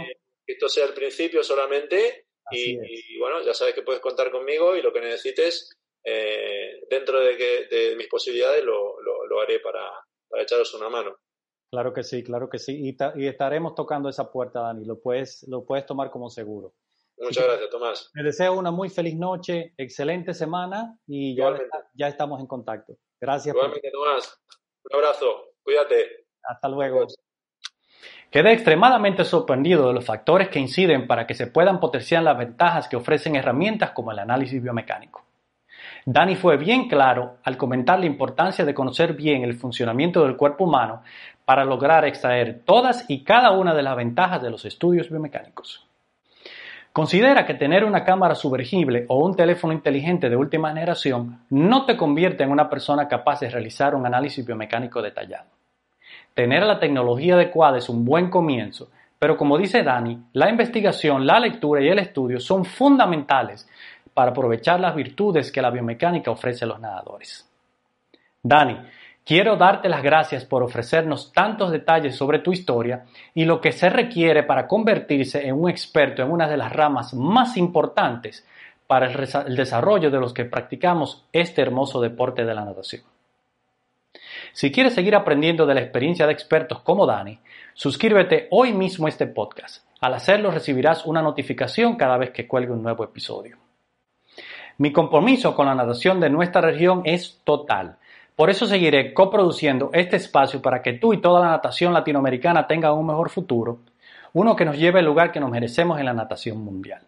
Que esto sea el principio solamente y, bueno, ya sabes que puedes contar conmigo y lo que necesites eh, dentro de, que, de mis posibilidades lo, lo, haré para, para echaros una mano. Claro que sí, claro que sí. Y, estaremos tocando esa puerta, Dani. Lo puedes, lo puedes tomar como seguro. Muchas gracias, Tomás. Me deseo una muy feliz noche, excelente semana y ya, ya estamos en contacto. Gracias. Igualmente, Tomás. Un abrazo. Cuídate. Hasta luego. Quedé extremadamente sorprendido de los factores que inciden para que se puedan potenciar las ventajas que ofrecen herramientas como el análisis biomecánico. Dani fue bien claro al comentar la importancia de conocer bien el funcionamiento del cuerpo humano para lograr extraer todas y cada una de las ventajas de los estudios biomecánicos. Considera que tener una cámara sumergible o un teléfono inteligente de última generación no te convierte en una persona capaz de realizar un análisis biomecánico detallado. Tener la tecnología adecuada es un buen comienzo, pero como dice Dani, la investigación, la lectura y el estudio son fundamentales para aprovechar las virtudes que la biomecánica ofrece a los nadadores. Dani, Quiero darte las gracias por ofrecernos tantos detalles sobre tu historia y lo que se requiere para convertirse en un experto en una de las ramas más importantes para el, desarrollo de los que practicamos este hermoso deporte de la natación. Si quieres seguir aprendiendo de la experiencia de expertos como Dani, suscríbete hoy mismo a este podcast. Al hacerlo recibirás una notificación cada vez que cuelgue un nuevo episodio. Mi compromiso con la natación de nuestra región es total por eso seguiré coproduciendo este espacio para que tú y toda la natación latinoamericana tengan un mejor futuro, uno que nos lleve al lugar que nos merecemos en la natación mundial.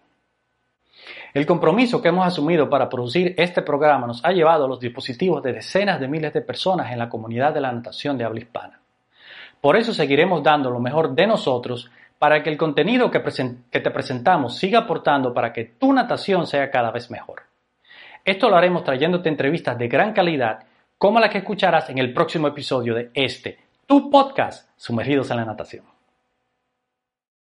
El compromiso que hemos asumido para producir este programa nos ha llevado a los dispositivos de decenas de miles de personas en la comunidad de la natación de habla hispana. Por eso seguiremos dando lo mejor de nosotros para que el contenido que, te presentamos siga aportando para que tu natación sea cada vez mejor. Esto lo haremos trayéndote entrevistas de gran calidad como la que escucharás en el próximo episodio de este, tu podcast, Sumergidos en la Natación.